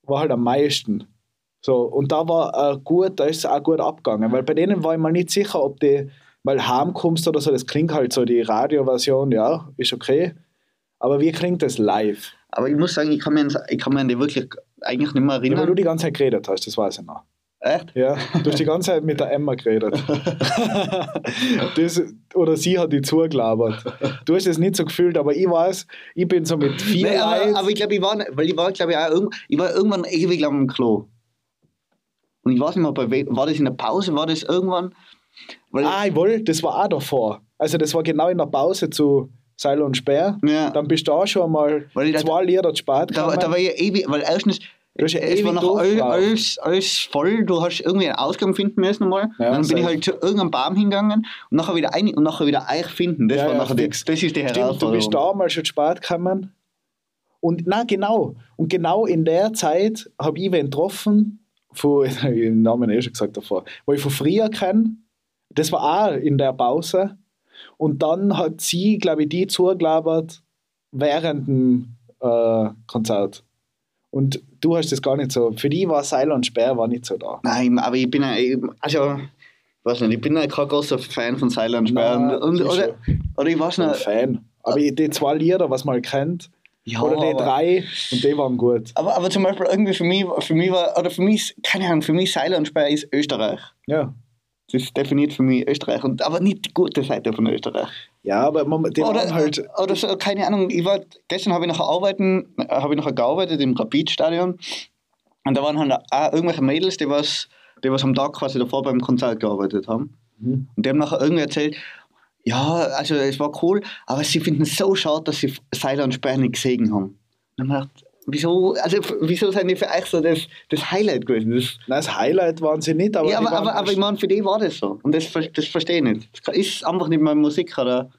war halt am meisten. So, und da war äh, gut, da ist es auch gut abgegangen. Weil bei denen war ich mal nicht sicher, ob die, weil heimkommst oder so, das klingt halt so, die Radioversion, ja, ist okay. Aber wie klingt das live? Aber ich muss sagen, ich kann mich ich kann mich an die wirklich eigentlich nicht mehr Ja, weil du erinnern. die ganze Zeit geredet hast, das weiß ich noch. Echt? Ja, du hast die ganze Zeit mit der Emma geredet. das, oder sie hat die zugelabert. Du hast es nicht so gefühlt, aber ich weiß, ich bin so mit vier Nee, aber, aber ich glaube, ich war, weil ich war, glaube ich, auch irgend, ich war irgendwann ewig lang im Klo. Und ich weiß nicht mehr, bei war das in der Pause, war das irgendwann? Weil, Ah, wollte, das war auch davor. Also das war genau in der Pause zu Seil und Speer. ja, Dann bist du auch schon mal Weil ich zwei Lieder zu spät da, gekommen. da war ich ewig, weil erstens, Du hast ja es war noch alles, alles, alles voll, du hast irgendwie einen Ausgang finden müssen mal. Ja, dann bin ich halt zu irgendeinem Baum hingegangen und nachher wieder ein und nachher wieder euch finden. Das Ja, war ja, nachher die, fix. das ist die Stimmt, du Herausforderung. bist da mal schon zu spät gekommen. Und na genau. Und genau in der Zeit habe ich wen getroffen, von, ich habe den Namen eh schon gesagt davor, wo ich von früher kenne. Das war auch in der Pause. Und dann hat sie, glaube ich, die zugelabert während dem äh, Konzert. Und du hast das gar nicht so. Für die war Seil und Speer war nicht so da. Nein, aber ich bin ich- also, weiß nicht, ich bin kein großer Fan von Silent Sperr. Nein, Und, ich oder, oder ich weiß Ich bin ein nicht, Fan. Aber die zwei Lieder, was man kennt, ja, oder die drei, und die waren gut. aber, aber zum Beispiel irgendwie für mich, für mich war, oder für mich, ist- keine Ahnung, für mich Silent Sperr ist Österreich. Ja. Das definiert für mich Österreich, und, aber nicht die gute Seite von Österreich. Ja, aber man, die Oder, waren halt. oder so, keine Ahnung, ich war, gestern habe ich nachher arbeiten, äh, habe ich nachher gearbeitet im Rapid-Stadion und da waren halt auch irgendwelche Mädels, die was, die was am Tag quasi davor beim Konzert gearbeitet haben. Mhm. Und die haben nachher irgendwie erzählt, ja, also es war cool, aber sie finden es so schade, dass sie Seiler und Sperr nicht gesehen haben. Und dann habe ich gedacht, wieso, also wieso sind die für euch so das, das Highlight gewesen? Das, Nein, das Highlight waren sie nicht, aber. ja, aber, aber, aber ich meine, für die war das so. Und das, das verstehe ich nicht. Das ist einfach nicht meine Musik, oder?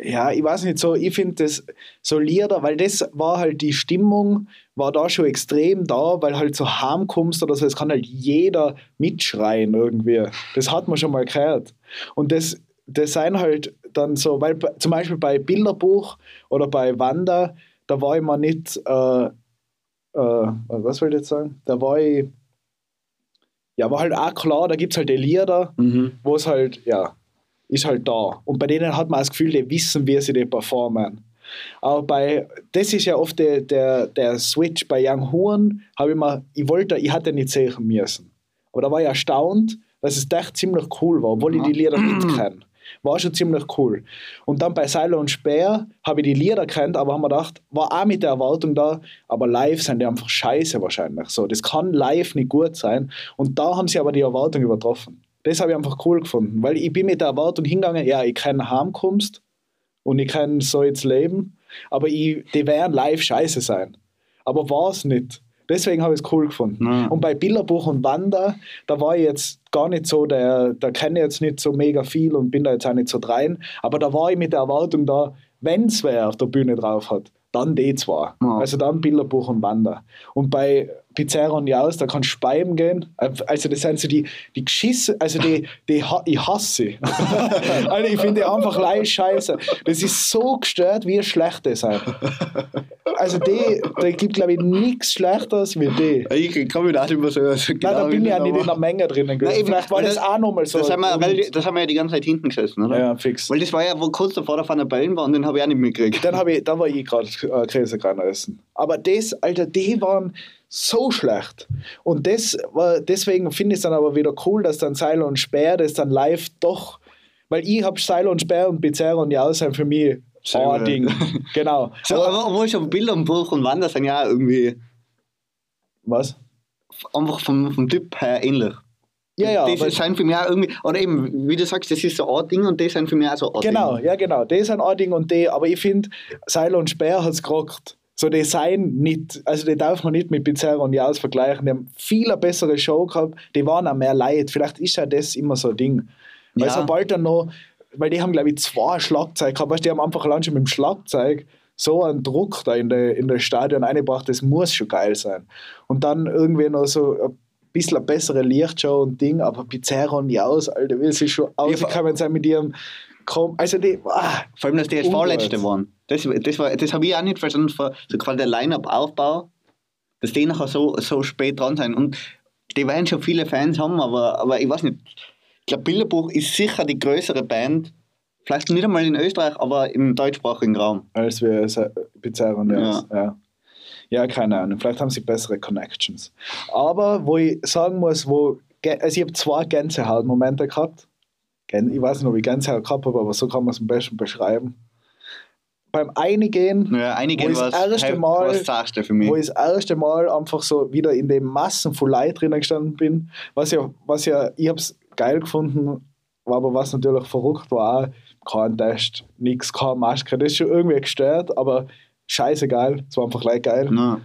ja, ich weiß nicht, so, ich finde das so Lieder, weil das war halt die Stimmung, war da schon extrem da, weil halt so heimkommst oder so, es kann halt jeder mitschreien irgendwie. Das hat man schon mal gehört. Und das, das sind halt dann so, weil zum Beispiel bei Bilderbuch oder bei Wanda, da war ich mal nicht, äh, äh, was will ich jetzt sagen? Da war ich, ja, war halt auch klar, da gibt es halt die Lieder, wo es halt, ja, ist halt da. Und bei denen hat man das Gefühl, die wissen, wie sie die performen. Aber bei, das ist ja oft der, der, der Switch bei Young Horn, habe ich mal, ich wollte, ich hatte nicht sehen müssen. Aber da war ich erstaunt, dass es echt ziemlich cool war, obwohl ich die Lieder nicht kenne. War schon ziemlich cool. Und dann bei Silo und Speer habe ich die Lieder kennt, aber haben wir gedacht, war auch mit der Erwartung da, aber live sind die einfach scheiße wahrscheinlich. So, das kann live nicht gut sein. Und da haben sie aber die Erwartung übertroffen. Das habe ich einfach cool gefunden, weil ich bin mit der Erwartung hingegangen, ja, ich kenne Heimkommst und ich kann so jetzt leben, aber ich, die werden live scheiße sein. Aber war es nicht. Deswegen habe ich es cool gefunden. Ja. Und bei Bilderbuch und Wander, da war ich jetzt gar nicht so, der, da kenne ich jetzt nicht so mega viel und bin da jetzt auch nicht so drein, aber da war ich mit der Erwartung da, wenn es wer auf der Bühne drauf hat, dann die zwei. Ja. Also dann Bilderbuch und Wander. Und bei Pizarro und Jaus, da kannst du speiben gehen. Also das sind so die, die Geschisse, also die, die ha- ich hasse sie. also ich finde die einfach leicht scheiße. Das ist so gestört, wie schlecht die sind. Also die, da gibt glaube ich nichts Schlechteres wie die. Ich kann mich da nicht mehr so. so Nein, da bin ich ja nicht in der Menge drinnen Nein, vielleicht war weil das, auch nochmal so. Das haben, wir, das haben wir ja die ganze Zeit hinten gesessen, oder? ja, fix. Weil das war ja, wo kurz davor der der Bellen war und den habe ich auch nicht mitgekriegt. Dann, ich, dann war ich gerade äh, Käsegran essen. Aber das, Alter, die waren so schlecht. Und das war, deswegen finde ich es dann aber wieder cool, dass dann Seiler und Speer das dann live doch, weil ich habe Seiler und Speer und Pizarro und ja sind für mich ein Ding. Genau. So, aber obwohl schon Bilder und Buch und Wander sind ja irgendwie Was? einfach vom, vom Typ her ähnlich. Ja, ja. das aber- sind für mich auch irgendwie, oder eben, wie du sagst, das ist so ein Ding und das sind für mich auch so ein Genau, Ding. ja genau. Das sind ein Ding und die, aber ich finde, Seiler und Speer hat es gerockt. So, die seien nicht, also die darf man nicht mit Pizarro und Jaus vergleichen. Die haben viel eine bessere Show gehabt, die waren auch mehr Leid. Vielleicht ist ja das immer so ein Ding. Weil Ja. sobald dann noch, weil die haben, glaube ich, zwei Schlagzeug gehabt, weißt, du, die haben einfach allein schon mit dem Schlagzeug so einen Druck da in der, in der Stadion eingebracht, das muss schon geil sein. Und dann irgendwie noch so ein bisschen eine bessere Lichtshow und Ding, aber Pizarro und Jaus, Alter, will sie schon ausgekommen sein mit ihrem Kom also die, ah, Vor allem, dass die jetzt. Vorletzte waren. Das, das, war- das habe ich auch nicht verstanden, so quasi der Line-Up-Aufbau, dass die nachher so, so spät dran sind. Und die werden schon viele Fans haben, aber, aber ich weiß nicht. Ich glaube, Bilderbuch ist sicher die größere Band, vielleicht nicht einmal in Österreich, aber im deutschsprachigen Raum. als wir Sa- Pizarro und Jaus. Ja. ja, keine Ahnung. Vielleicht haben sie bessere Connections. Aber wo ich sagen muss, wo, also ich habe zwei Gänsehaut-Momente gehabt. Ich weiß nicht, ob ich Gänsehaut gehabt habe, aber so kann man es am besten beschreiben. Beim Einigen Ja, einige Wo das erste Mal- wo ich das erste Mal einfach so wieder in den Massen von Leuten drinnen gestanden bin. Was ja, was ja ich habe es geil gefunden, war aber was natürlich verrückt war, kein Test, nichts, keine Maske. Das ist schon irgendwie gestört, aber scheißegal, es war einfach gleich geil. Ja.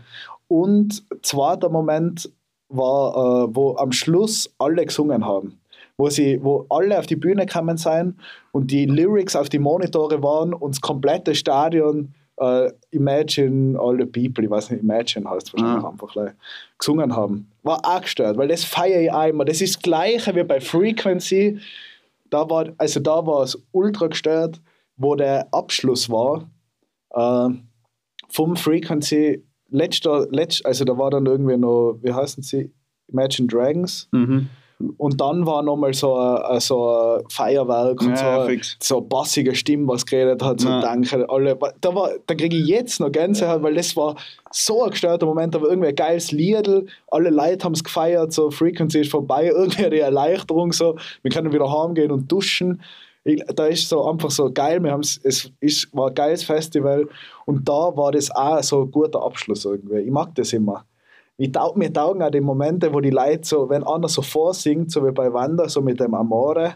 Und zweiter Moment war, äh, wo am Schluss alle gesungen haben. Wo, sie, wo alle auf die Bühne kamen sein und die Lyrics auf die Monitore waren und das komplette Stadion äh, Imagine all the people, ich weiß nicht, Imagine heißt wahrscheinlich Ja. einfach gleich, gesungen haben. War auch gestört, weil das feiere ich auch immer. Das ist das Gleiche wie bei Frequency. Da war, also da war es ultra gestört, wo der Abschluss war äh, vom Frequency. Letzter, letzt, also da war dann irgendwie noch, wie heißen sie? Imagine Dragons. Mhm. Und dann war nochmal so ein, so ein Feuerwerk und Ja, so, fix. so eine bassige Stimme, was geredet hat, so Ja. danke. Alle, da war, da kriege ich jetzt noch Gänsehaut, weil das war so ein gestörter Moment, aber irgendwie ein geiles Liedl, alle Leute haben es gefeiert, so Frequency ist vorbei, irgendwie die Erleichterung, so, wir können wieder heimgehen und duschen. Ich, da ist so einfach so geil, wir haben's, es ist, war ein geiles Festival und da war das auch so ein guter Abschluss irgendwie. Ich mag das immer. Ich taug, mir taugen auch die Momente, wo die Leute so, wenn einer so vorsingt, so wie bei Wanda, so mit dem Amore,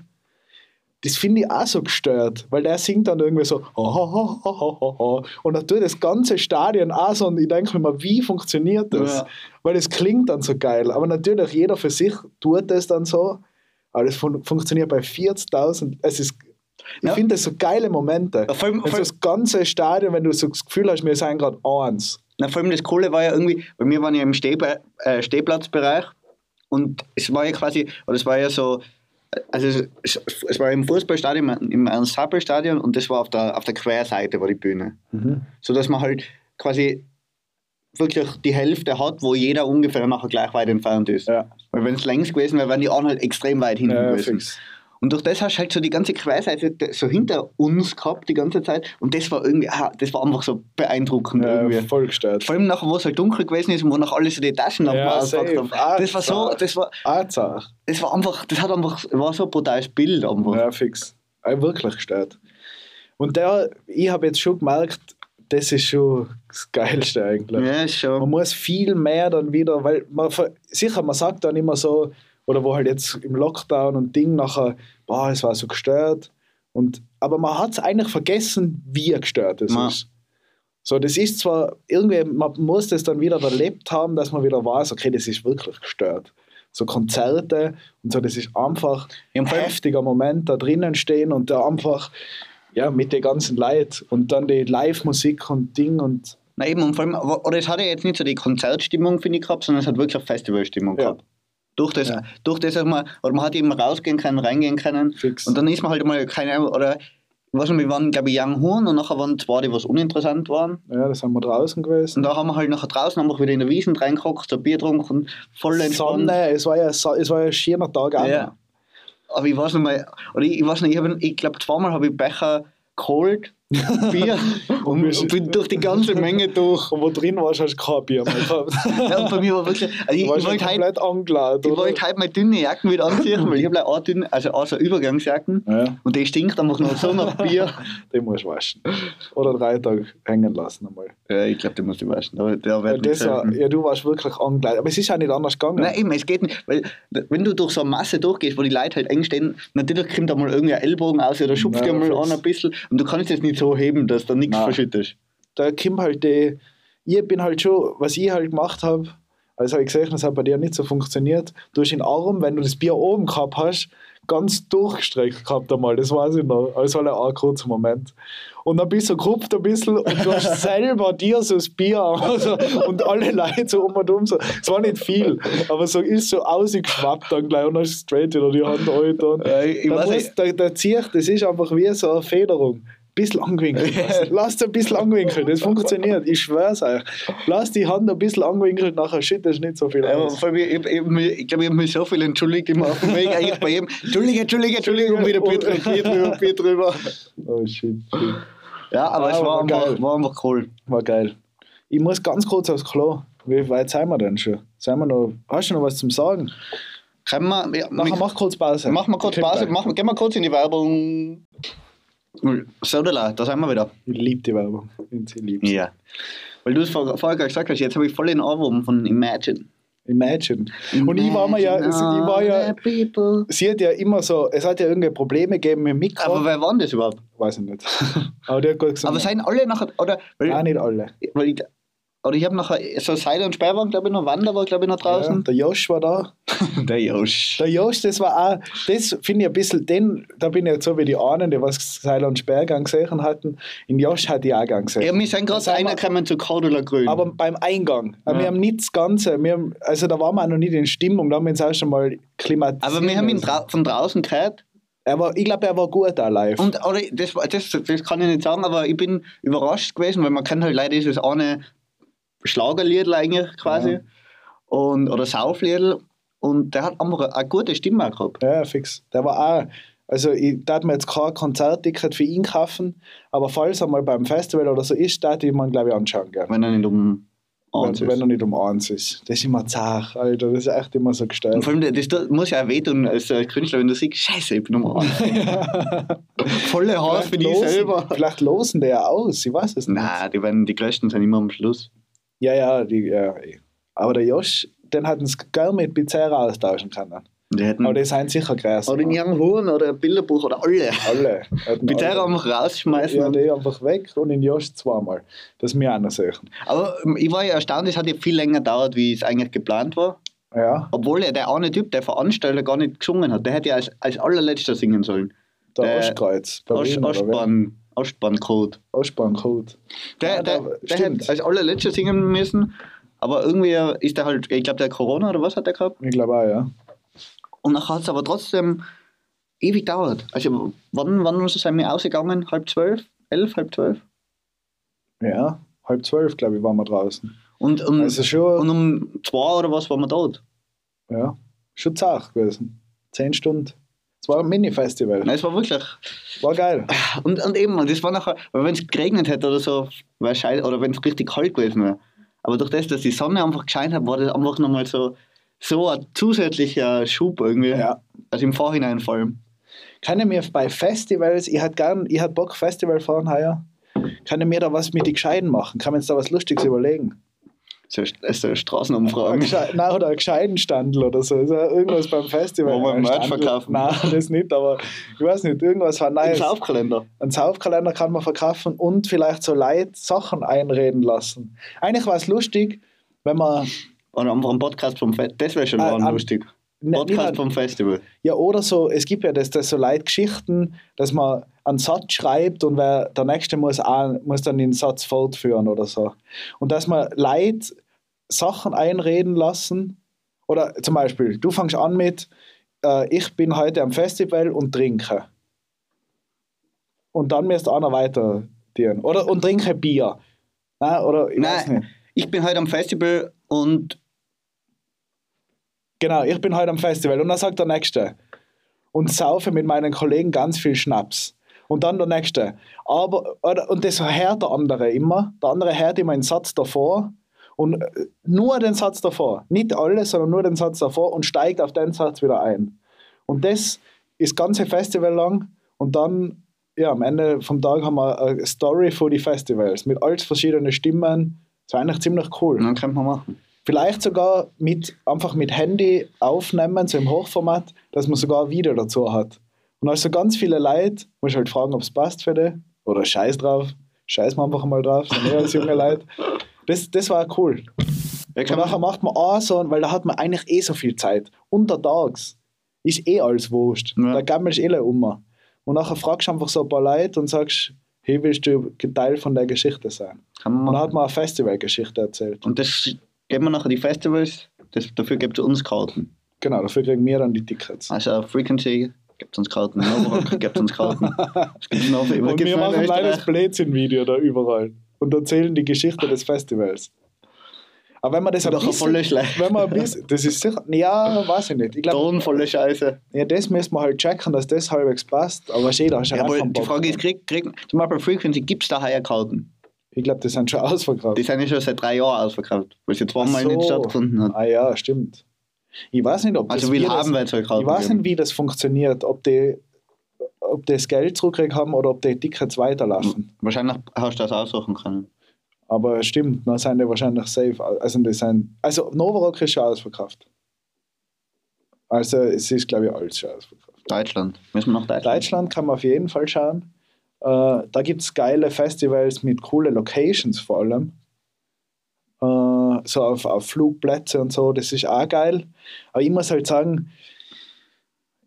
das finde ich auch so gestört, weil der singt dann irgendwie so und dann tut das ganze Stadion auch so und ich denke mir mal, wie funktioniert das? Ja. Weil das klingt dann so geil, aber natürlich jeder für sich tut das dann so, aber das fun funktioniert bei 40.000, es ist ich Ja. finde das so geile Momente. Ja, vor allem- vor allem- das ganze Stadion, wenn du so das Gefühl hast, wir sind gerade eins. Na, vor allem das Coole war ja irgendwie, bei mir waren ja im Stehbe äh, Stehplatzbereich und es war ja quasi, oder es war ja so, also es, es, war im Fußballstadion, im Ernst-Happel-Stadion und das war auf der, auf der Querseite war die Bühne. So dass man halt quasi wirklich die Hälfte hat, wo jeder ungefähr nachher gleich weit entfernt ist. Ja. Weil wenn es längs gewesen wäre, wären die anderen halt extrem weit hinten Ja, gewesen. fix. Und durch das hast du halt so die ganze Querseite so hinter uns gehabt die ganze Zeit und das war irgendwie, ah, das war einfach so beeindruckend Ja, irgendwie. voll gestört. Vor allem nachher, wo es halt dunkel gewesen ist und wo nach alle so die Taschenlampen Ja, ausgepackt haben. Das war so, das war, Azar. das war einfach, das hat einfach, war so ein brutales Bild einfach. Ja, fix. Äh, Wirklich gestört. Und der, ich habe jetzt schon gemerkt, das ist schon das Geilste eigentlich. Ja, ist Man schon. muss viel mehr dann wieder, weil man sicher, man sagt dann immer so, oder wo halt jetzt im Lockdown und Ding nachher, boah, es war so gestört. Und, aber man hat es eigentlich vergessen, wie gestört es ist. So, das ist zwar irgendwie, man muss das dann wieder erlebt haben, dass man wieder weiß, okay, das ist wirklich gestört. So Konzerte und so, das ist einfach Ja, ein heftiger Moment da drinnen stehen und da einfach, ja, mit den ganzen Leuten und dann die Live-Musik und Ding und Na eben, und vor allem, oder es hatte jetzt nicht so die Konzertstimmung, finde ich, gehabt, sondern es hat wirklich Festivalstimmung Ja. gehabt. Durch das, Ja. durch das, sag mal, oder man hat eben rausgehen können, reingehen können. Fix. Und dann ist man halt mal, keine Ahnung, oder weiß nicht, wir waren, glaube ich, Young Horn und nachher waren zwei, die was uninteressant waren. Ja, das haben wir draußen gewesen. Und da haben wir halt nachher draußen haben wir wieder in der Wiesen reingehockt, so Bier getrunken, voll entspannt. Sonne, es war ja, es war ja ein schöner Tag auch. Ja. Aber ich weiß nicht mal, oder ich, ich weiß nicht, ich, hab- ich glaube zweimal habe ich Becher geholt, Bier und, und bin durch die ganze Menge durch. Und wo drin warst, hast du kein Bier mehr gehabt. Ja, und bei mir war wirklich, also ich, Du ich ja wollte komplett angeladen, ich wollte heute meine dünne Jacken wieder anziehen, weil ich habe eine dünne, also auch so Übergangsjacken Ja, und die stinkt einfach noch so nach Bier. den musst du waschen. Oder drei Tage hängen lassen einmal. Ja, ich glaube, den muss ich waschen. Da Weil wird das war, ja, du warst wirklich angekleidet. Aber es ist auch nicht anders gegangen. Nein, eben, es geht nicht, weil wenn du durch so eine Masse durchgehst, wo die Leute halt eng stehen, natürlich kommt da mal irgendein Ellbogen aus oder schupft Ja, dir mal an ein bisschen und du kannst jetzt nicht so heben, dass da nichts Nein. verschüttest. da kommt halt die, ich bin halt schon, was ich halt gemacht habe, also habe ich gesehen, das hat bei dir nicht so funktioniert, du hast den Arm, wenn du das Bier oben gehabt hast, ganz durchgestreckt gehabt einmal, das weiß ich noch, also war ein kurzer Moment. Und dann bist du gerupft ein bisschen und du hast selber dir so das Bier also, und alle Leute so um und um, so. es war nicht viel, aber so ist so ausgeschwappt dann gleich und hast straight wieder die Hand rein. Ja, ich- Da muss- da, da zieht, das ist einfach wie so eine Federung. Bisschen angewinkelt. lassen. Lasst ein bisschen angewinkelt, das funktioniert, ich schwör's euch. Lasst die Hand ein bisschen angewinkelt, nachher schüttet nicht so viel Ja, aus. allem, ich, ich, ich, ich glaube, ich habe mich so viel entschuldigt immer auf dem Weg, eigentlich bei jedem. Entschuldige, Entschuldige, Entschuldige, und wieder Bier drüber, Bier drüber, Bier drüber. Oh shit, shit. Ja, aber Ja, es aber war war war einfach cool. War geil. Ich muss ganz kurz aufs Klo. Wie weit sind wir denn schon? Sind wir noch, hast du noch was zum Sagen? Können wir, ja, Nachher mach kurz Pause. Machen wir kurz Pause, machen, gehen wir kurz in die Werbung. Sodala, da sind wir wieder. Ich liebe die Werbung. Liebe sie. Ja. Weil du es vor, vorher gerade gesagt hast, jetzt habe ich voll den Ohrwurm von Imagine. Imagine. Und ich war mir ja, ich war ja, sie hat ja immer so, es hat ja irgendwelche Probleme gegeben mit dem Mikro. Aber wer war das überhaupt? Weiß ich nicht. Aber der hat gut gesagt, Aber seien alle nachher, oder? Weil, auch nicht alle. weil ich, oder ich habe nachher, so Seil und Sperr waren, glaube ich, noch, Wander war, glaube ich, noch Ja, draußen. der Josh war da. Der Josch. Der Josh, das war auch, das finde ich ein bisschen, den, da bin ich jetzt so wie die anderen, die was Seil und Sperrgang gesehen hatten. In Josh hat ich auch gesehen. Ja, wir sind gerade Sagen wir- einer gekommen zu Cordula Grün. Aber beim Eingang. Ja. Wir haben nicht das Ganze. Wir haben, also da waren wir auch noch nicht in Stimmung, da haben wir uns auch schon mal klimatisiert. Aber wir haben ihn drau von draußen gehört. er war, Ich glaube, er war gut da live. Und oder, das, das, das kann ich nicht sagen, aber ich bin überrascht gewesen, weil man kennt halt leider dieses eine Schlagerlied eigentlich quasi. Ja. Und, oder Saufliedl. Und der hat einfach eine gute Stimme gehabt. Ja, fix. Der war auch. Also, ich darf mir jetzt kein Konzertticket für ihn kaufen, aber falls er mal beim Festival oder so ist, darf ich mir, glaube ich, anschauen gerne. Wenn er nicht um Wenn, eins wenn ist. er nicht um eins ist. Das ist immer zart, Alter. Das ist echt immer so Und gestellt. vor allem, das tut- muss ja auch wehtun als äh, Künstler, wenn du siehst, Scheiße, ich bin um eins. Volle Hass für losen, selber. Vielleicht losen die ja aus, ich weiß es nicht. Nein, die, werden, die größten sind immer am Schluss. Ja, ja, die, ja. Aber der Josh, den hätten sie gerne mit Pizzeria austauschen können. Die hätten, Aber die sind sicher größer. oder in Young Horn oder ein Bilderbuch oder alle. Alle. Alle. einfach rausschmeißen. Ja, die einfach weg und in Josh zweimal. Das mir auch sehen. Aber ich war ja erstaunt, es hat ja viel länger gedauert, wie es eigentlich geplant war. Ja, Obwohl ja der eine Typ, der Veranstalter, gar nicht gesungen hat. Der hätte ja als, als allerletzter singen sollen. der Der Ostkreuz. Ost, Berlin, oder wer? Ostbahncode. Ostbahncode. Der, Ja, der, der stimmt. hätte als allerletzter singen müssen. Aber irgendwie ist der halt, ich glaube, der Corona oder was hat der gehabt? Ich glaube auch, ja. Und nachher hat es aber trotzdem ewig gedauert. Also, wann, wann sind wir ausgegangen? Halb zwölf? Elf, halb zwölf? Ja, halb zwölf, glaube ich, waren wir draußen. Und, um, Also schon, und um zwei oder was waren wir dort? ja, schon zart gewesen. Zehn Stunden. Es war ein Mini-Festival. Nein, es war wirklich. War geil. Und, und eben, und das war nachher, weil wenn es geregnet hätte oder so, scheiße, oder wenn es richtig kalt gewesen wäre. Aber durch das, dass die Sonne einfach gescheint hat, war das einfach nochmal so, so ein zusätzlicher Schub irgendwie. Ja. Also im Vorhinein vor allem. Kann ich mir bei Festivals, ich hätte gern, ich hätte Bock Festival fahren heuer, kann ich mir da was mit den Gescheiden machen? Kann man jetzt da was Lustiges überlegen? So, so Ein Straßenumfragen. Nein, oder ein Gescheidenstandel oder so. Also irgendwas beim Festival. Wo wir Ein Merch verkaufen. Nein, das nicht, aber ich weiß nicht, irgendwas war nice. Saufkalender. Einen Saufkalender kann man verkaufen und vielleicht so Leute Sachen einreden lassen. Eigentlich war es lustig, wenn man. Oder einfach ein Podcast vom Festival. Das wäre schon am- lustig. Ne, Podcast vom Festival. Ja, oder so, es gibt ja das, das so Leute Geschichten, dass man einen Satz schreibt und wer, der Nächste muss, auch, muss dann den Satz fortführen oder so. Und dass man Leute Sachen einreden lassen. Oder zum Beispiel, du fängst an mit, äh, ich bin heute am Festival und trinke. und dann müsst einer weiter dienen. Oder und trinke Bier. Nein, oder ich weiß Nein, nicht. ich bin heute am Festival und Genau, ich bin heute am Festival und dann sagt der Nächste und saufe mit meinen Kollegen ganz viel Schnaps. Und dann der Nächste. Aber, und das hört der andere immer. Der andere hört immer einen Satz davor und äh, nur den Satz davor. Nicht alles, sondern nur den Satz davor und steigt auf den Satz wieder ein. Und das ist das ganze Festival lang und dann, ja, am Ende vom Tag haben wir eine Story für die Festivals mit alles verschiedenen Stimmen. Das war eigentlich ziemlich cool. dann kann man machen. Vielleicht sogar mit, einfach mit Handy aufnehmen, so im Hochformat, dass man sogar ein Video dazu hat. Und also ganz viele Leute, muss halt fragen, ob es passt für die. Oder scheiß drauf. Scheiß mal einfach mal drauf, sind eh als junge Leute. Das, das war cool. Ja, Und nachher macht man auch so, weil da hat man eigentlich eh so viel Zeit. Untertags ist eh alles wurscht. Ja. Da gammelst du eh um. Und nachher fragst du einfach so ein paar Leute und sagst, hey, willst du Teil von der Geschichte sein? kann man Und dann hat man eine Festivalgeschichte erzählt. Und das geben wir nachher die Festivals, das, dafür gibt es uns Karten. Genau, dafür kriegen wir dann die Tickets. Also Frequency gibt es uns Karten, Novorock gibt es uns Karten. Es gibt noch, was Und wir machen leider das? Blödsinn-Video da überall und erzählen die Geschichte des Festivals. Aber wenn man das ein ein bisschen, voller Schlecht. wenn man ein bisschen, das ist sicher, ja, weiß ich nicht. Ich glaube, Ton voller Scheiße. ja, das müssen wir halt checken, dass das halbwegs passt. Aber jeder hat schon Ja, aber die Frage ist, kriegt, kriegt, zum Beispiel Frequency, gibt es da Karten? Ich glaube, das sind schon ausverkauft. Die sind ja schon seit drei Jahren ausverkauft, weil jetzt zweimal so. nicht stattgefunden hat. Ah ja, stimmt. Ich weiß nicht, ob Also das wir wie haben das, Karten Ich weiß nicht, wie das funktioniert, ob die, ob die das Geld zurückkriegt haben oder ob die Tickets weiterlaufen. Wahrscheinlich hast du das aussuchen können. Aber stimmt, dann sind die wahrscheinlich safe. Also, die sind, also Novorock ist schon ausverkauft. Also es ist, glaube ich, alles schon ausverkauft. Deutschland. Müssen wir nach Deutschland? Deutschland kann man auf jeden Fall schauen. Äh, da gibt es geile Festivals mit coolen Locations vor allem. Äh, so auf, auf Flugplätze und so, das ist auch geil. Aber ich muss halt sagen,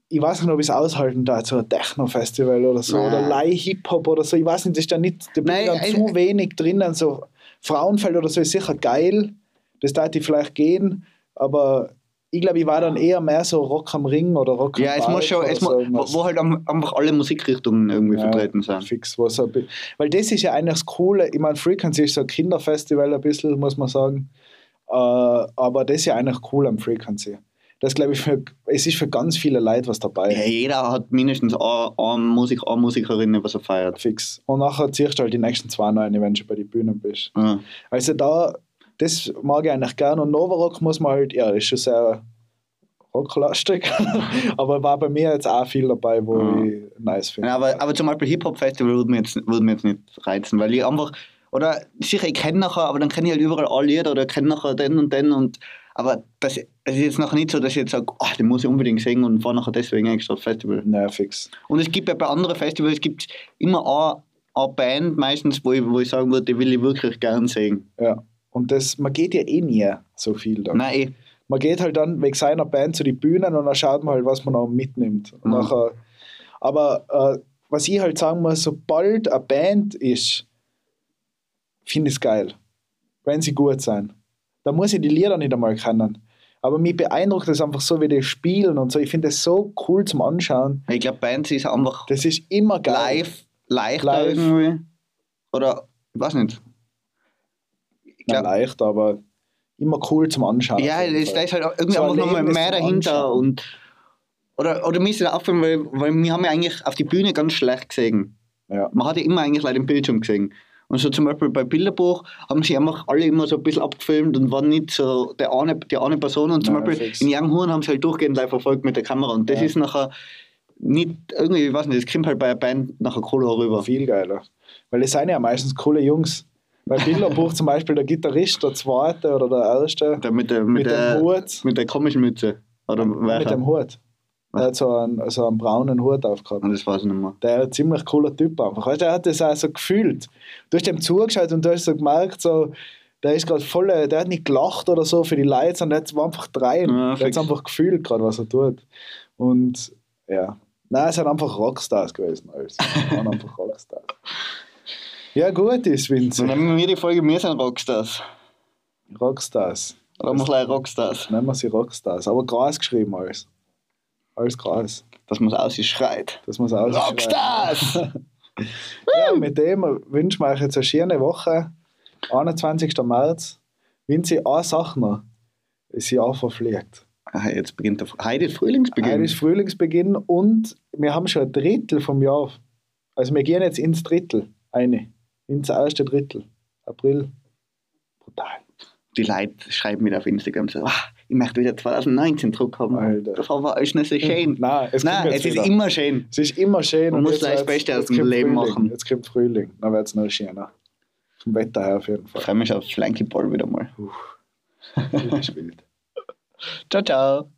ich weiß nicht, ob ich es aushalten darf, so ein Techno-Festival oder so, Nein. oder Leih-Hip-Hop oder so. Ich weiß nicht, das ist da nicht, da bin Nein, ich dann ein- zu wenig drinnen. So Frauenfeld oder so ist sicher geil, das darf ich vielleicht gehen, aber ich glaube, ich war dann eher mehr so Rock am Ring oder Rock am Ja, es muss schon, es so mu irgendwas. wo, wo halt einfach alle Musikrichtungen irgendwie Ja, vertreten sind. Fix, was Weil das ist ja eigentlich das Coole. Ich meine, Frequency ist so ein Kinderfestival ein bisschen, muss man sagen. Äh, aber das ist ja eigentlich cool am Frequency. Das glaube ich, für, es ist für ganz viele Leute was dabei. Ja, jeder hat mindestens eine, eine, Musik, eine Musikerin, was er feiert. Fix. Und nachher ziehst du halt die nächsten zwei neuen, wenn du schon bei den Bühnen bist. Ja. Also da, das mag ich eigentlich gerne. Und Novarock muss man halt, ja, ist schon sehr rocklastig. aber war bei mir jetzt auch viel dabei, wo Ja. ich nice finde. Ja, aber, aber zum Beispiel Hip-Hop-Festival würde mir, jetzt, würde mir jetzt nicht reizen, weil ich einfach, oder sicher, ich kenne nachher, aber dann kenne ich halt überall alle Lieder oder kenne nachher den und den und, aber das, es ist jetzt nachher nicht so, dass ich jetzt sage, oh, den muss ich unbedingt singen und fahre nachher deswegen extra aufs Festival. Naja, fix. Und es gibt ja bei anderen Festivals gibt immer eine, eine Band meistens, wo ich, wo ich sagen würde, die will ich wirklich gern sehen. Ja. Und das, man geht ja eh nie so viel dann. Nein, eh. Man geht halt dann wegen seiner Band zu den Bühnen und dann schaut man halt, was man noch mitnimmt. Mhm. nachher, aber äh, was ich halt sagen muss, sobald eine Band ist, finde ich es geil. Wenn sie gut sind. Da muss ich die Lieder nicht einmal kennen. Aber mich beeindruckt das einfach so, wie die spielen und so. Ich finde das so cool zum Anschauen. ich glaube, Bands ist einfach Das ist immer geil. live, leichter Live. irgendwie. Oder, ich weiß nicht. Glaub, leicht, aber immer cool zum Anschauen. Ja, das, da ist halt irgendwie So ein einfach nochmal mehr dahinter. Anschauen. Und, oder, oder mir ist es aufgefallen, weil, weil wir haben ja eigentlich auf die Bühne ganz schlecht gesehen. ja. Man hat ja immer eigentlich leider den Bildschirm gesehen. Und so zum Beispiel bei Bilderbuch haben sie einfach alle immer so ein bisschen abgefilmt und waren nicht so der eine, die eine Person. Und zum Ja, Beispiel fix. in Young Horn haben sie halt durchgehend live verfolgt mit der Kamera. Und das Ja. ist nachher nicht, irgendwie, ich weiß nicht, das kommt halt bei einer Band nachher cool rüber. Viel geiler. Weil es sind ja meistens coole Jungs. Bei Bilderbuch zum Beispiel der Gitarrist, der zweite oder der erste, Der mit, der, mit, mit der, dem Hut. mit der komischen Mütze. Oder Mit dem Hut. Der hat so einen, so einen braunen Hut aufgehabt. Und das weiß ich nicht mehr. Der ist ein ziemlich cooler Typ einfach. Weißt, der hat das auch so gefühlt. Du hast dem zugeschaut und du hast so gemerkt, so, der ist gerade voll, der hat nicht gelacht oder so für die Leute, sondern der war einfach drein. Ja, der hat einfach gefühlt gerade, was er tut. Und ja, nein, es sind einfach Rockstars gewesen. Alles. Es waren einfach Rockstars. Ja, gut ist, So Vince. nennen wir die Folge, wir sind Rockstars. Rockstars. Oder machen wir gleich Rockstars. Nennen wir sie Rockstars. Aber Gras geschrieben alles. Alles Gras. Dass man es aus schreit. Das muss aus. Rockstars! Ja, mit dem wünschen wir euch jetzt eine schöne Woche. 21. März. Wenn Sie eine Sache noch, ist sie auch verfliegt. Ah, jetzt beginnt der, heute ist Frühlingsbeginn. Heute ist Frühlingsbeginn und wir haben schon ein Drittel vom Jahr. Also wir gehen jetzt ins Drittel. Eine. Ins erste Drittel. April. Brutal. Die Leute schreiben wieder auf Instagram so, ah, ich möchte wieder 2019 Druck haben. Alter. Das war alles nicht so schön. Nein, es, Nein, es ist immer schön. Es ist immer schön. Man und muss gleich das Beste aus dem Leben Frühling. machen. Jetzt kommt Frühling. Dann wird es noch schöner. Vom Wetter her auf jeden Ich Fall. freue mich auf Flankyball wieder mal. Das ist wild. Ciao, ciao.